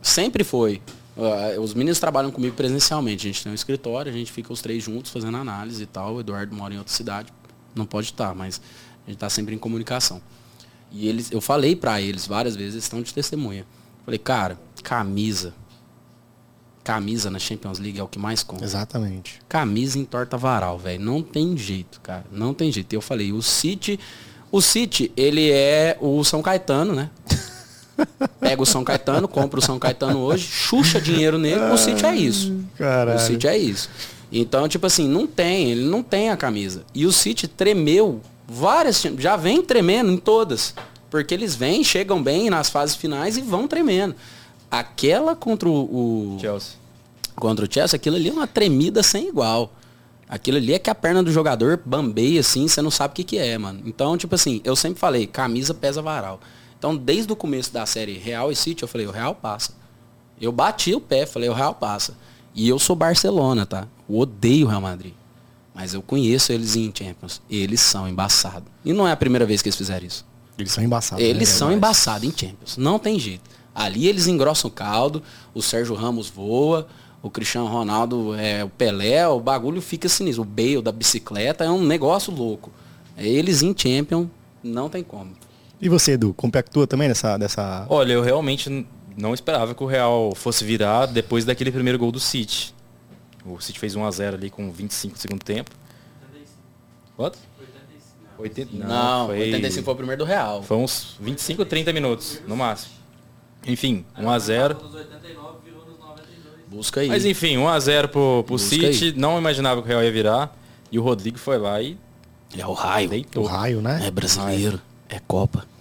sempre foi Uh, os meninos trabalham comigo presencialmente. A gente tem um escritório, a gente fica os três juntos fazendo análise e tal. O Eduardo mora em outra cidade, não pode estar, mas a gente está sempre em comunicação. E eles, eu falei para eles várias vezes, eles estão de testemunha. Falei, cara, camisa. Camisa na Champions League é o que mais conta. Exatamente. Camisa entorta varal, velho. Não tem jeito, cara. Não tem jeito. Eu falei, o City. O City, ele é o São Caetano, né? Pega o São Caetano, compra o São Caetano hoje, xuxa dinheiro nele, o City é isso. Caralho. O City é isso. Então, tipo assim, não tem, ele não tem a camisa. E o City tremeu várias, já vem tremendo em todas. Porque eles vêm, chegam bem nas fases finais e vão tremendo. Aquela contra o, o Chelsea. Contra o Chelsea, aquilo ali é uma tremida sem igual. Aquilo ali é que a perna do jogador bambeia assim, você não sabe o que, que é, mano. Então, tipo assim, eu sempre falei, camisa pesa varal. Então, desde o começo da série Real e City, eu falei, o Real passa. Eu bati o pé, falei, o Real passa. E eu sou Barcelona, tá? Eu odeio o Real Madrid. Mas eu conheço eles em Champions. Eles são embaçados. E não é a primeira vez que eles fizeram isso. Eles são embaçados. Eles né? são embaçados em Champions. Não tem jeito. Ali eles engrossam o caldo, o Sérgio Ramos voa, o Cristiano Ronaldo é o Pelé, o bagulho fica sinistro. O Bale da bicicleta é um negócio louco. Eles em Champions não tem como. E você, Edu, compactua também nessa, dessa. Olha, eu realmente não esperava que o Real fosse virar depois daquele primeiro gol do City. O City fez 1x0 ali com 25 do segundo tempo. Quanto? 80, não, não foi, 85 foi o primeiro do Real. Foi uns 25, 30 minutos, no máximo. Enfim, 1x0. Busca aí. Mas enfim, 1x0 pro, pro City. Aí. Não imaginava que o Real ia virar. E o Rodrigo foi lá e. É o raio. Deitou. O raio, né? É brasileiro. É Copa.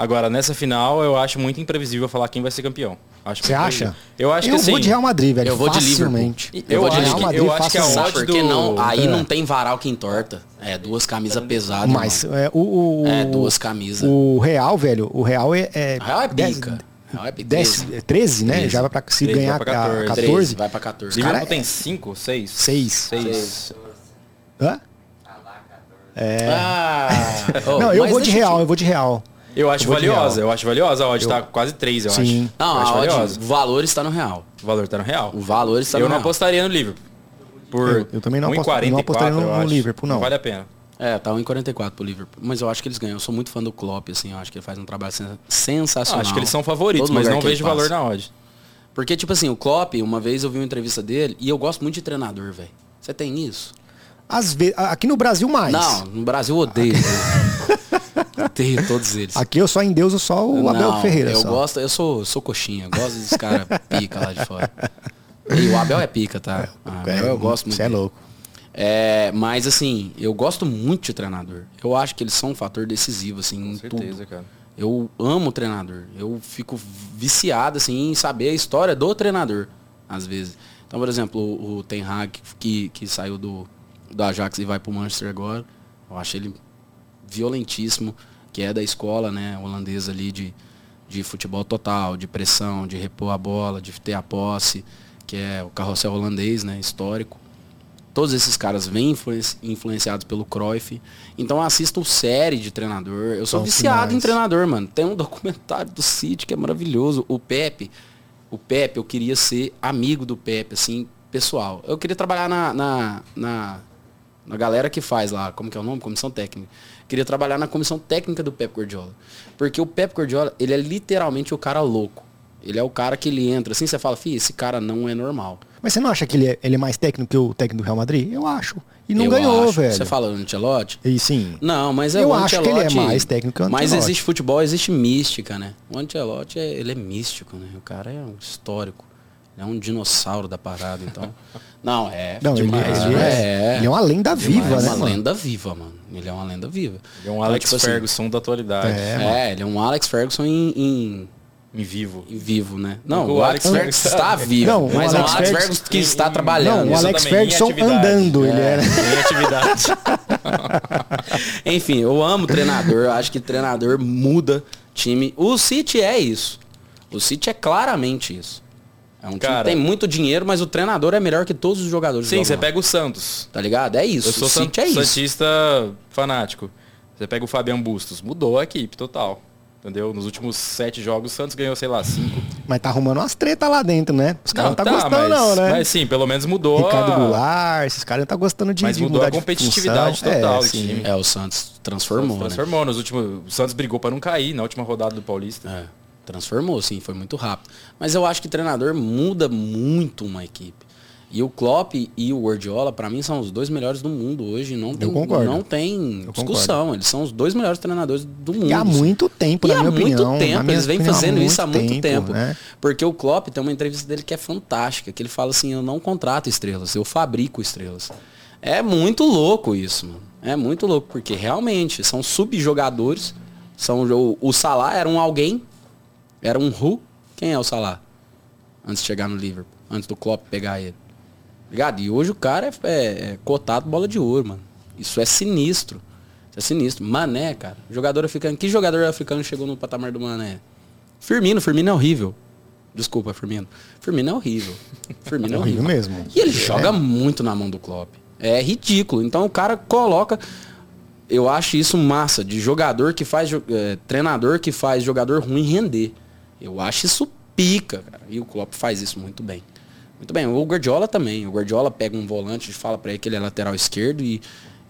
Agora, nessa final, eu acho muito imprevisível falar quem vai ser campeão. Você acha? Eu acho que eu sim. vou de Real Madrid, velho. Eu vou facilmente. de Liverpool. Eu, eu, acho, que, eu acho que a odd porque do... não, aí é. não tem varal que entorta. É, duas camisas pesadas. Mas é, o, o, É, duas camisas. O Real, velho, o Real é... é o Real é pica. Real é 10, 13, né? 13. Já vai pra se 13 ganhar vai pra 14. 14. 13, vai pra 14. Liverpool tem 5, 6? 6. 6. Hã? É. Ah, oh, não, eu vou de Real, eu vou de Real. Eu acho eu valiosa, eu acho valiosa. A odd eu... tá quase 3, eu Sim. acho. Não, eu acho valiosa. o valor está no real. O valor está no real. O valor está eu no real. Eu não apostaria no Liverpool. Por eu, eu também não, apost... não apostaria no, no Liverpool, não. Não vale a pena. É, tá 1,44 pro Liverpool. Mas eu acho que eles ganham. Eu sou muito fã do Klopp, assim. Eu acho que ele faz um trabalho sensacional. Ah, acho que eles são favoritos, Todo mas não vejo valor na odd. Porque, tipo assim, o Klopp, uma vez eu vi uma entrevista dele, e eu gosto muito de treinador, velho. Você tem isso? Às vezes, aqui no Brasil mais. Não, no Brasil eu odeio. todos eles. Aqui eu só em Deus, eu só o Abel Não, Ferreira. Eu só. gosto, eu sou, sou coxinha, eu gosto desses caras pica lá de fora. E o Abel é pica, tá? É, Abel, eu gosto muito. Você é louco. É, mas assim, eu gosto muito de treinador. Eu acho que eles são um fator decisivo, assim, Com em certeza, tudo. cara. Eu amo o treinador. Eu fico viciado, assim, em saber a história do treinador, às vezes. Então, por exemplo, o, o Ten Hag, que, que saiu do, do Ajax e vai pro Manchester agora. Eu acho ele violentíssimo, que é da escola, né, holandesa ali de, de futebol total, de pressão, de repor a bola, de ter a posse, que é o carrossel holandês, né, histórico. Todos esses caras vêm influenciados pelo Cruyff. Então eu assisto série de treinador. Eu sou viciado em treinador, mano. Tem um documentário do City que é maravilhoso. O Pepe. O Pepe, eu queria ser amigo do Pepe, assim, pessoal. Eu queria trabalhar na, na, na na galera que faz lá, como que é o nome? Comissão técnica. Queria trabalhar na comissão técnica do Pep Guardiola. Porque o Pep Guardiola, ele é literalmente o cara louco. Ele é o cara que ele entra assim, você fala, fi, esse cara não é normal. Mas você não acha que ele é, ele é mais técnico que o técnico do Real Madrid? Eu acho. E não eu ganhou, acho. velho. Você fala do Ancelotti? E sim. Não, mas é Eu acho que ele é mais técnico que o Ancelotti. Mas existe futebol, existe mística, né? O Ancelotti, é, ele é místico, né? O cara é um histórico. É um dinossauro da parada, então... Não, é. Não, demais, ele, ele, é, ele é uma lenda viva, demais, né? Uma mano? lenda viva, mano. Ele é uma lenda viva. Ele é um Alex então, tipo assim, Ferguson assim, da atualidade. É, é, ele é um Alex Ferguson em, em... Em vivo. Em vivo, né? Não, o, o Alex Ferguson está vivo. Não, mas o Alex, Alex Ferguson que está em, trabalhando. Não, o Alex Ferguson andando, ele era. Em atividade. Enfim, eu amo treinador. Eu acho que treinador muda time. O City é isso. O City é claramente isso. É um Cara, time que tem muito dinheiro, mas o treinador é melhor que todos os jogadores. Sim, você pega o Santos. Tá ligado? É isso. Eu sou é isso. Santista fanático. Você pega o Fabian Bustos. Mudou a equipe total. Entendeu? Nos últimos sete jogos, o Santos ganhou, sei lá, cinco. Mas tá arrumando umas tretas lá dentro, né? Os caras não, não tá, tá gostando, mas, não, né? Mas sim, pelo menos mudou. Ricardo Goulart, esses caras não tá gostando de, mas de mudou a competitividade total é, sim. É, o Santos transformou. O Santos transformou. Né? Nos últimos, o Santos brigou para não cair na última rodada do Paulista. É, transformou, sim, foi muito rápido. Mas eu acho que treinador muda muito uma equipe. E o Klopp e o Guardiola, para mim, são os dois melhores do mundo hoje. Não tem, não tem discussão. Eles são os dois melhores treinadores do mundo. E há muito tempo, e na minha opinião. há muito tempo. Eles vêm fazendo isso há muito tempo. tempo né? Porque o Klopp tem uma entrevista dele que é fantástica. Que ele fala assim, eu não contrato estrelas, eu fabrico estrelas. É muito louco isso, mano. É muito louco, porque realmente são subjogadores. São, o, o Salah era um alguém. Era um who. Quem é o Salah? Antes de chegar no Liverpool. Antes do Klopp pegar ele. Ligado? E hoje o cara é, é, é, cotado bola de ouro, mano. Isso é sinistro. Isso é sinistro. Mané, cara. Jogador africano. Que jogador africano chegou no patamar do Mané? Firmino. Firmino é horrível. Desculpa, Firmino. Firmino é horrível. Firmino é, é horrível. mesmo. E ele é. joga muito na mão do Klopp. É ridículo. Então o cara coloca. Eu acho isso massa. De jogador que faz. É, treinador que faz jogador ruim render. Eu acho isso pica, cara. E o Klopp faz isso muito bem. Muito bem, o Guardiola também. O Guardiola pega um volante e fala para ele que ele é lateral esquerdo e,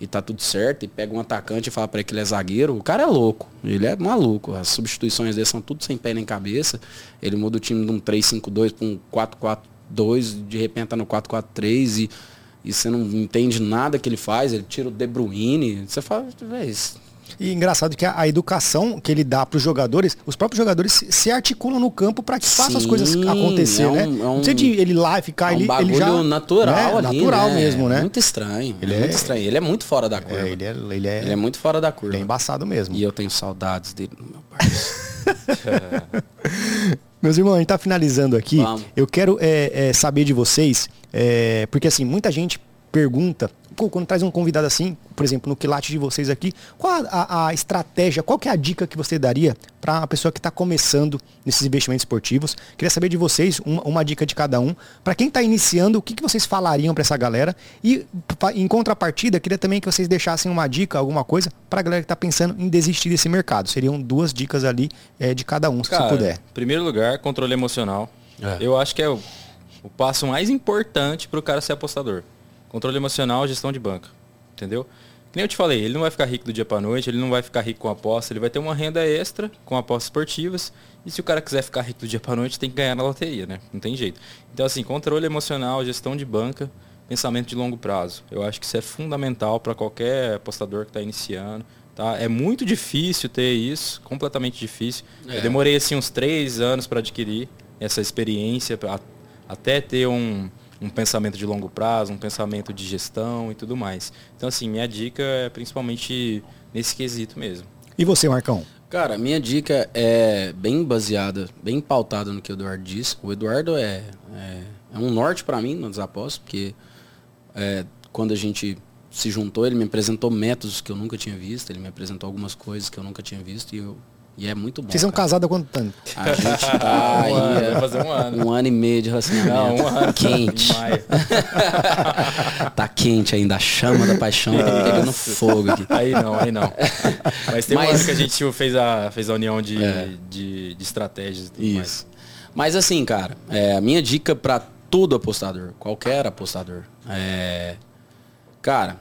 e tá tudo certo. E pega um atacante e fala para ele que ele é zagueiro. O cara é louco. Ele é maluco. As substituições dele são tudo sem pé nem cabeça. Ele muda o time de um 3-5-2 para um 4-4-2, de repente tá no 4-4-3 e, e você não entende nada que ele faz. Ele tira o De Bruyne. Você fala, isso e engraçado que a, a educação que ele dá para os jogadores, os próprios jogadores se, articulam no campo para que façam as coisas acontecer, é um, né? É um, não precisa de ele lá e ficar, é um ele, ele já natural, né? ali, natural né? mesmo, né? Muito estranho. Ele é, muito estranho. Ele é muito fora da curva. É, ele, é, ele, é, ele é muito fora da curva. Ele é embaçado mesmo. E eu tenho saudades dele, meu parceiro. Meus irmãos, a gente tá finalizando aqui. Vamos. Eu quero é, é, saber de vocês, é, porque assim, muita gente pergunta quando traz um convidado assim, por exemplo, no quilate de vocês aqui, qual a, a estratégia, qual que é a dica que você daria para uma pessoa que está começando nesses investimentos esportivos? Queria saber de vocês uma, uma dica de cada um. Para quem está iniciando, o que, que vocês falariam para essa galera? E em contrapartida, queria também que vocês deixassem uma dica, alguma coisa, para a galera que está pensando em desistir desse mercado. Seriam duas dicas ali é, de cada um, Cara, se puder. Em primeiro lugar, controle emocional. É. Eu acho que é o, o passo mais importante para o cara ser apostador. Controle emocional, gestão de banca. Entendeu? Que nem eu te falei, ele não vai ficar rico do dia para noite, ele não vai ficar rico com aposta, ele vai ter uma renda extra com apostas esportivas. E se o cara quiser ficar rico do dia para noite, tem que ganhar na loteria, né? Não tem jeito. Então assim, controle emocional, gestão de banca, pensamento de longo prazo. Eu acho que isso é fundamental para qualquer apostador que está iniciando. Tá? É muito difícil ter isso, completamente difícil. É. Eu demorei assim uns três anos para adquirir essa experiência, pra, até ter um, um pensamento de longo prazo, um pensamento de gestão e tudo mais. Então, assim, minha dica é principalmente nesse quesito mesmo. E você, Marcão? Cara, minha dica é bem baseada, bem pautada no que o Eduardo disse. O Eduardo é, é, é um norte para mim nos apostas, porque é, quando a gente se juntou, ele me apresentou métodos que eu nunca tinha visto, ele me apresentou algumas coisas que eu nunca tinha visto e eu e é muito bom. Vocês são casados há quanto tempo? A gente tá aí. Um é, fazer um ano. Um ano e meio de relacionamento. Não, um ano. Quente. tá quente ainda. A chama da paixão tá pegando fogo aqui. Aí não, aí não. Mas tem Mas, um ano que a gente fez a, fez a união de, é. de, de, estratégias e tudo Isso. mais. Mas assim, cara, é, a minha dica para todo apostador, qualquer apostador, é. Cara,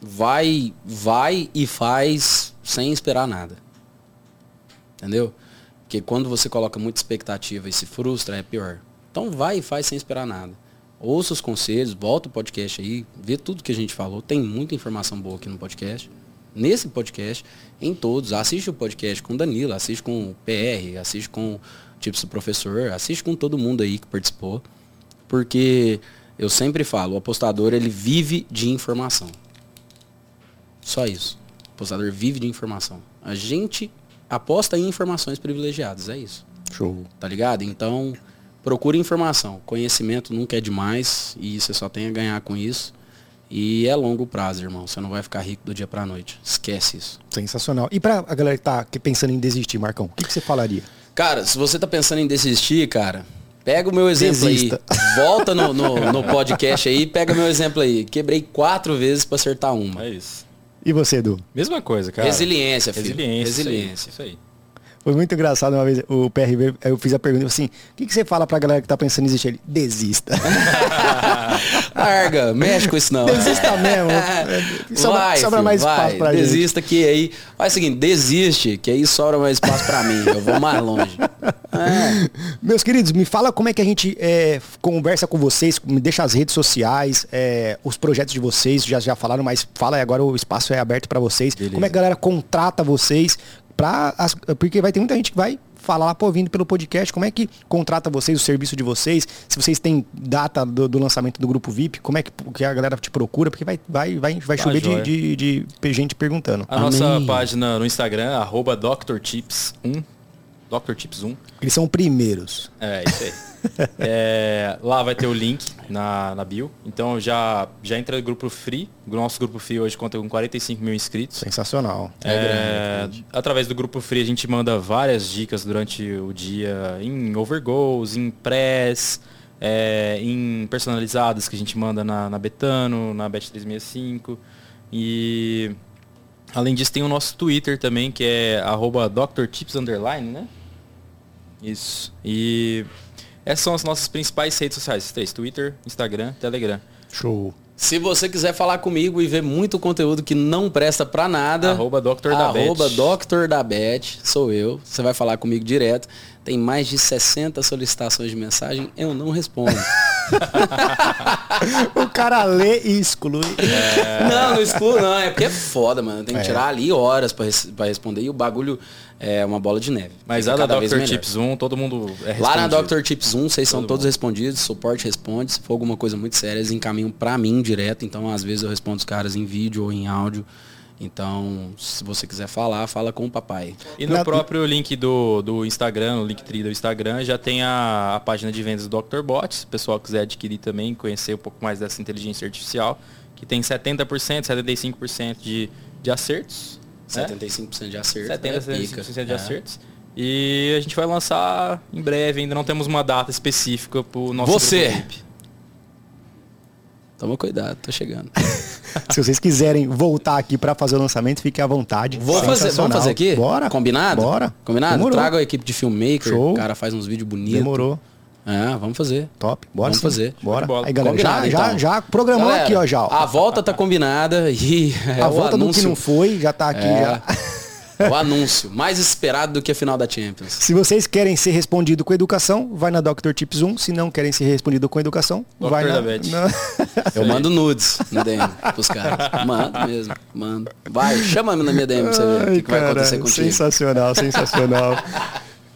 vai, vai e faz sem esperar nada. Entendeu? Porque quando você coloca muita expectativa e se frustra, é pior. Então vai e faz sem esperar nada. Ouça os conselhos, volta o podcast aí, vê tudo que a gente falou. Tem muita informação boa aqui no podcast. Nesse podcast, em todos. Assiste o podcast com Danilo, assiste com o PR, assiste com o Tips Professor, assiste com todo mundo aí que participou. Porque eu sempre falo, o apostador ele vive de informação. Só isso. O apostador vive de informação. A gente aposta em informações privilegiadas, é isso. Show. Tá ligado? Então, procure informação. Conhecimento nunca é demais e você só tem a ganhar com isso. E é longo prazo, irmão. Você não vai ficar rico do dia pra noite. Esquece isso. Sensacional. E pra a galera que tá pensando em desistir, Marcão, o que, que você falaria? Cara, se você tá pensando em desistir, cara, pega o meu exemplo Desista. aí. Volta no, no, no podcast aí, pega meu exemplo aí. Quebrei quatro vezes para acertar uma. É isso. E você, Edu? Mesma coisa, cara. Resiliência, filho. Resiliência. Resiliência. Isso aí. Foi muito engraçado uma vez, o PRV, eu fiz a pergunta assim, o que, que você fala pra galera que tá pensando em desistir? Ele, desista. Larga, mexe com isso não. Desista mesmo. sobra, vai, sobra filho, mais vai, espaço pra Desista gente. que aí, faz o seguinte, desiste, que aí sobra mais espaço pra mim, eu vou mais longe. É. Meus queridos, me fala como é que a gente é, conversa com vocês, me deixa as redes sociais, é, os projetos de vocês, já, já falaram, mas fala aí agora, o espaço é aberto para vocês. Beleza. Como é que a galera contrata vocês? Pra as, porque vai ter muita gente que vai falar lá, pô, vindo pelo podcast, como é que contrata vocês, o serviço de vocês, se vocês têm data do, do lançamento do grupo VIP, como é que, que, a galera te procura, porque vai, vai, vai, vai tá, chover de, de, de, gente perguntando. A Amém. nossa página no Instagram, arroba DrTips1, DrTips1. Eles são primeiros. É, isso aí. é, lá vai ter o link na, na bio. Então já, já entra no grupo free. O nosso grupo free hoje conta com 45 mil inscritos. Sensacional. É, é grande. Através do grupo free a gente manda várias dicas durante o dia em overgoals, em press, é, em personalizadas que a gente manda na, na Betano, na Bet365. E além disso tem o nosso Twitter também, que é arroba né? Isso. E essas são as nossas principais redes sociais, três, Twitter, Instagram, Telegram. Show. Se você quiser falar comigo e ver muito conteúdo que não presta pra nada, arroba Dr. da arroba Dr. da sou eu. Você vai falar comigo direto. Tem mais de 60 solicitações de mensagem, eu não respondo. o cara lê e exclui. É... Não, não exclui não. É porque é foda, mano. Tem que é. tirar ali horas pra, res pra responder e o bagulho é uma bola de neve. Mas lá na Dr. Tips 1, todo mundo é respondido. Lá na Dr. Tips 1, vocês todo são todos respondidos, suporte responde. Se for alguma coisa muito séria, eles encaminham pra mim direto. Então, às vezes, eu respondo os caras em vídeo ou em áudio. Então, se você quiser falar, fala com o papai. E no Na... próprio link do, do Instagram, o link do Instagram, já tem a, a página de vendas do Dr. Bot. Se o pessoal quiser adquirir também, conhecer um pouco mais dessa inteligência artificial, que tem 70%, 75% de, de acertos. 75% de acertos. 70, né? 75% de é. acertos. E a gente vai lançar em breve, ainda não temos uma data específica para o nosso Você! Toma cuidado, tô chegando. Se vocês quiserem voltar aqui para fazer o lançamento, fique à vontade. Vou fazer, vamos fazer aqui? Bora. Combinado? Bora. Combinado? Demorou. Traga a equipe de filmmaker, Show. o cara faz uns vídeos bonitos. Demorou. É, vamos fazer. Top. Bora vamos sim. fazer. Bora. Aí, galera, já, então. já, já programamos aqui, ó, já. Ó. A volta tá combinada e é a volta anúncio. do que não foi já tá aqui é. já. O anúncio, mais esperado do que a final da Champions. Se vocês querem ser respondido com educação, vai na Dr. Tips 1. Se não querem ser respondido com educação, Dr. vai na... na... Eu mando nudes no DM pros caras. Mando mesmo, mando. Vai, chama-me na minha DM pra você ver o que, que vai acontecer contigo. Sensacional, sensacional.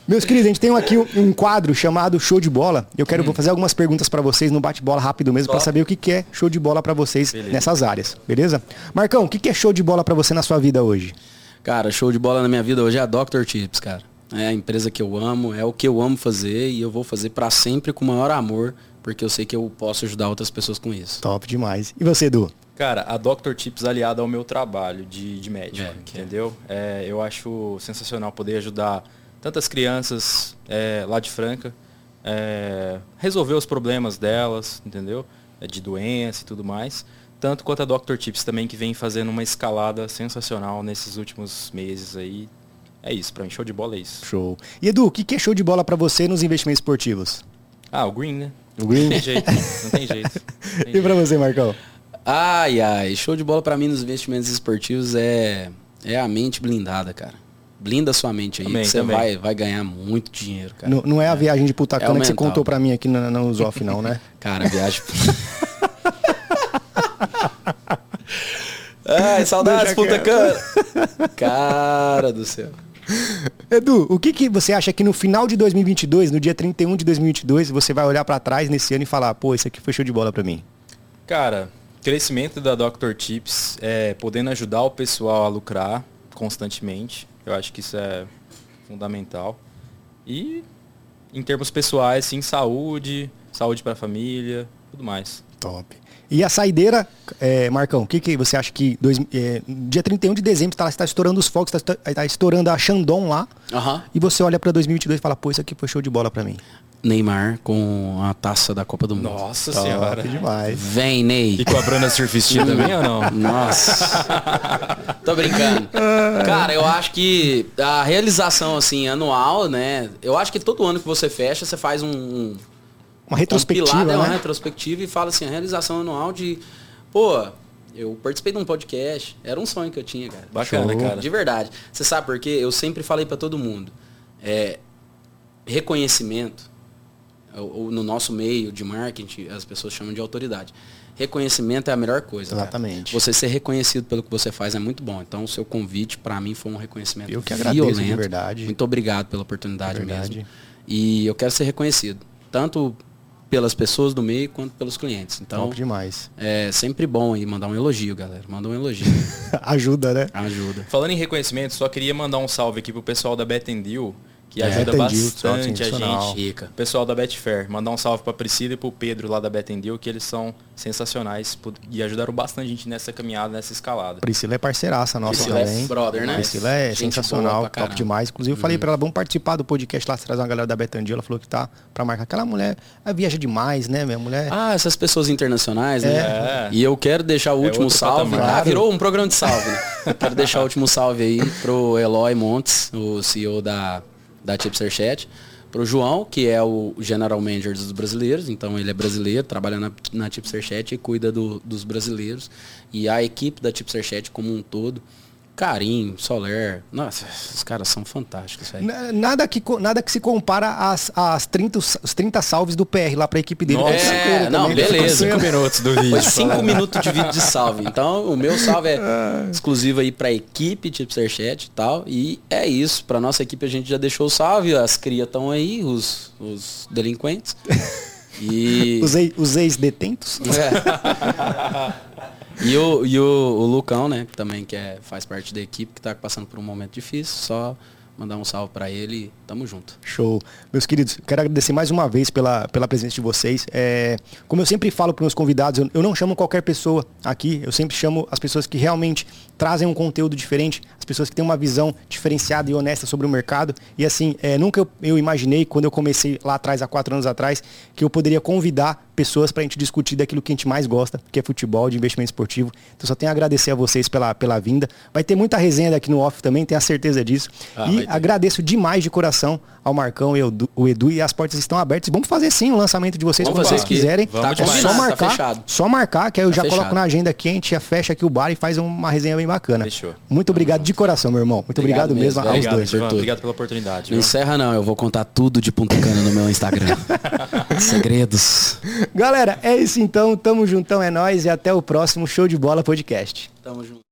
Meus queridos, a gente tem aqui um quadro chamado Show de Bola. Eu quero hum. fazer algumas perguntas para vocês no bate-bola rápido mesmo para saber o que é show de bola para vocês beleza. nessas áreas, beleza? Marcão, o que é show de bola para você na sua vida hoje? Cara, show de bola na minha vida hoje é a Dr. Tips, cara. É a empresa que eu amo, é o que eu amo fazer e eu vou fazer para sempre com o maior amor, porque eu sei que eu posso ajudar outras pessoas com isso. Top demais. E você, Edu? Cara, a Dr. Tips aliada ao meu trabalho de, de médico, é, entendeu? É, eu acho sensacional poder ajudar tantas crianças é, lá de Franca, é, resolver os problemas delas, entendeu? É, de doença e tudo mais tanto quanto a Dr. Tips também, que vem fazendo uma escalada sensacional nesses últimos meses aí. É isso, para mim, show de bola é isso. Show. E Edu, o que é show de bola para você nos investimentos esportivos? Ah, o green, né? O green? Não tem jeito, não tem jeito. Não tem e para você, Marcão? Ai, ai, show de bola para mim nos investimentos esportivos é, é a mente blindada, cara. Blinda sua mente aí, também, você vai, vai ganhar muito dinheiro, cara. Não, não é a viagem de Putacana é que você contou para mim aqui no, no Zoff, não, né? cara, a viagem... Ai, saudades, puta cara. Cara do céu. Edu, o que, que você acha que no final de 2022, no dia 31 de 2022, você vai olhar para trás nesse ano e falar, pô, isso aqui foi show de bola para mim? Cara, crescimento da Dr. Tips, é, podendo ajudar o pessoal a lucrar constantemente. Eu acho que isso é fundamental. E em termos pessoais, sim, saúde, saúde para a família, tudo mais. Top. E a saideira, é, Marcão, o que, que você acha que dois, é, dia 31 de dezembro está tá estourando os fogos, está tá estourando a Shandong lá, uhum. e você olha para 2022 e fala, pô, isso aqui foi show de bola para mim. Neymar com a taça da Copa do Mundo. Nossa Top senhora. demais. Vem, Ney. E com a Bruna Surfistinha também ou não? Nossa. Tô brincando. Cara, eu acho que a realização, assim, anual, né? Eu acho que todo ano que você fecha, você faz um... Uma retrospectiva, um né? uma retrospectiva e fala assim, a realização anual de... Pô, eu participei de um podcast. Era um sonho que eu tinha, cara. Bacana, Show. cara. De verdade. Você sabe por quê? Eu sempre falei para todo mundo. É, reconhecimento ou, no nosso meio de marketing, as pessoas chamam de autoridade. Reconhecimento é a melhor coisa. Exatamente. Cara. Você ser reconhecido pelo que você faz é muito bom. Então, o seu convite, para mim, foi um reconhecimento Eu que agradeço, violento. de verdade. Muito obrigado pela oportunidade verdade. mesmo. E eu quero ser reconhecido. Tanto pelas pessoas do meio quanto pelos clientes. Então, Top demais. É sempre bom aí mandar um elogio, galera. Manda um elogio. Ajuda, né? Ajuda. Falando em reconhecimento, só queria mandar um salve aqui pro pessoal da Betendil que é, ajuda bastante a gente. Rica. Pessoal da Betfair, mandar um salve para Priscila e para o Pedro lá da Betendil, que eles são sensacionais e ajudaram bastante a gente nessa caminhada, nessa escalada. Priscila é parceiraça nossa Priscila é também. É brother, né? Priscila é gente sensacional, top demais. Inclusive eu falei uhum. para ela, vamos participar do podcast lá, trazer uma galera da Betendil, ela falou que tá para marcar. Aquela mulher viaja demais, né, minha mulher? Ah, essas pessoas internacionais, né? É. E eu quero deixar o é último salve. Ah, virou um programa de salve, né? quero deixar o último salve aí pro Eloy Montes, o CEO da da Tipster Chat, para o João, que é o General Manager dos brasileiros, então ele é brasileiro, trabalha na, na Tipster Chat e cuida do, dos brasileiros. E a equipe da Tipster Chat como um todo Carim, Soler. Nossa, esses caras são fantásticos. Nada que, nada que se compara às, às 30, os 30 salves do PR lá para a equipe dele. Nossa, é, não, beleza. 5 minutos do vídeo. Foi 5 minutos de vídeo de salve. Então, o meu salve é exclusivo aí para a equipe, tipo Chat e tal. E é isso. Para nossa equipe a gente já deixou o salve. As crias estão aí, os, os delinquentes. E... Os ex-detentos? É. E o, e o, o Lucão, né, também que é, faz parte da equipe, que está passando por um momento difícil, só mandar um salve para ele tamo junto. Show. Meus queridos, quero agradecer mais uma vez pela, pela presença de vocês. É, como eu sempre falo para meus convidados, eu, eu, não chamo qualquer pessoa aqui, eu sempre chamo as pessoas que realmente trazem um conteúdo diferente, as pessoas que têm uma visão diferenciada e honesta sobre o mercado. E assim, é, nunca eu, eu imaginei, quando eu comecei lá atrás, há quatro anos atrás, que eu poderia convidar pessoas para a gente discutir daquilo que a gente mais gosta, que é futebol, de investimento esportivo. Então só tenho a agradecer a vocês pela, pela vinda. Vai ter muita resenha daqui no off também, tenho a certeza disso. Ah, e agradeço demais de coração ao Marcão e ao o Edu e as portas estão abertas. Vamos fazer sim o lançamento de vocês quando vocês quiserem. Vamos tá só marcar, tá só marcar que aí eu tá já fechado. coloco na agenda quente, já fecha aqui o bar e faz uma resenha bem bacana. Fechou. Muito obrigado de coração, meu irmão. Muito obrigado, obrigado mesmo, mesmo aos dois. obrigado pela oportunidade. Não encerra não, eu vou contar tudo de Punta Cana no meu Instagram. Segredos. Galera, é isso então. Tamo juntão, é nós e até o próximo Show de Bola Podcast. Tamo junto.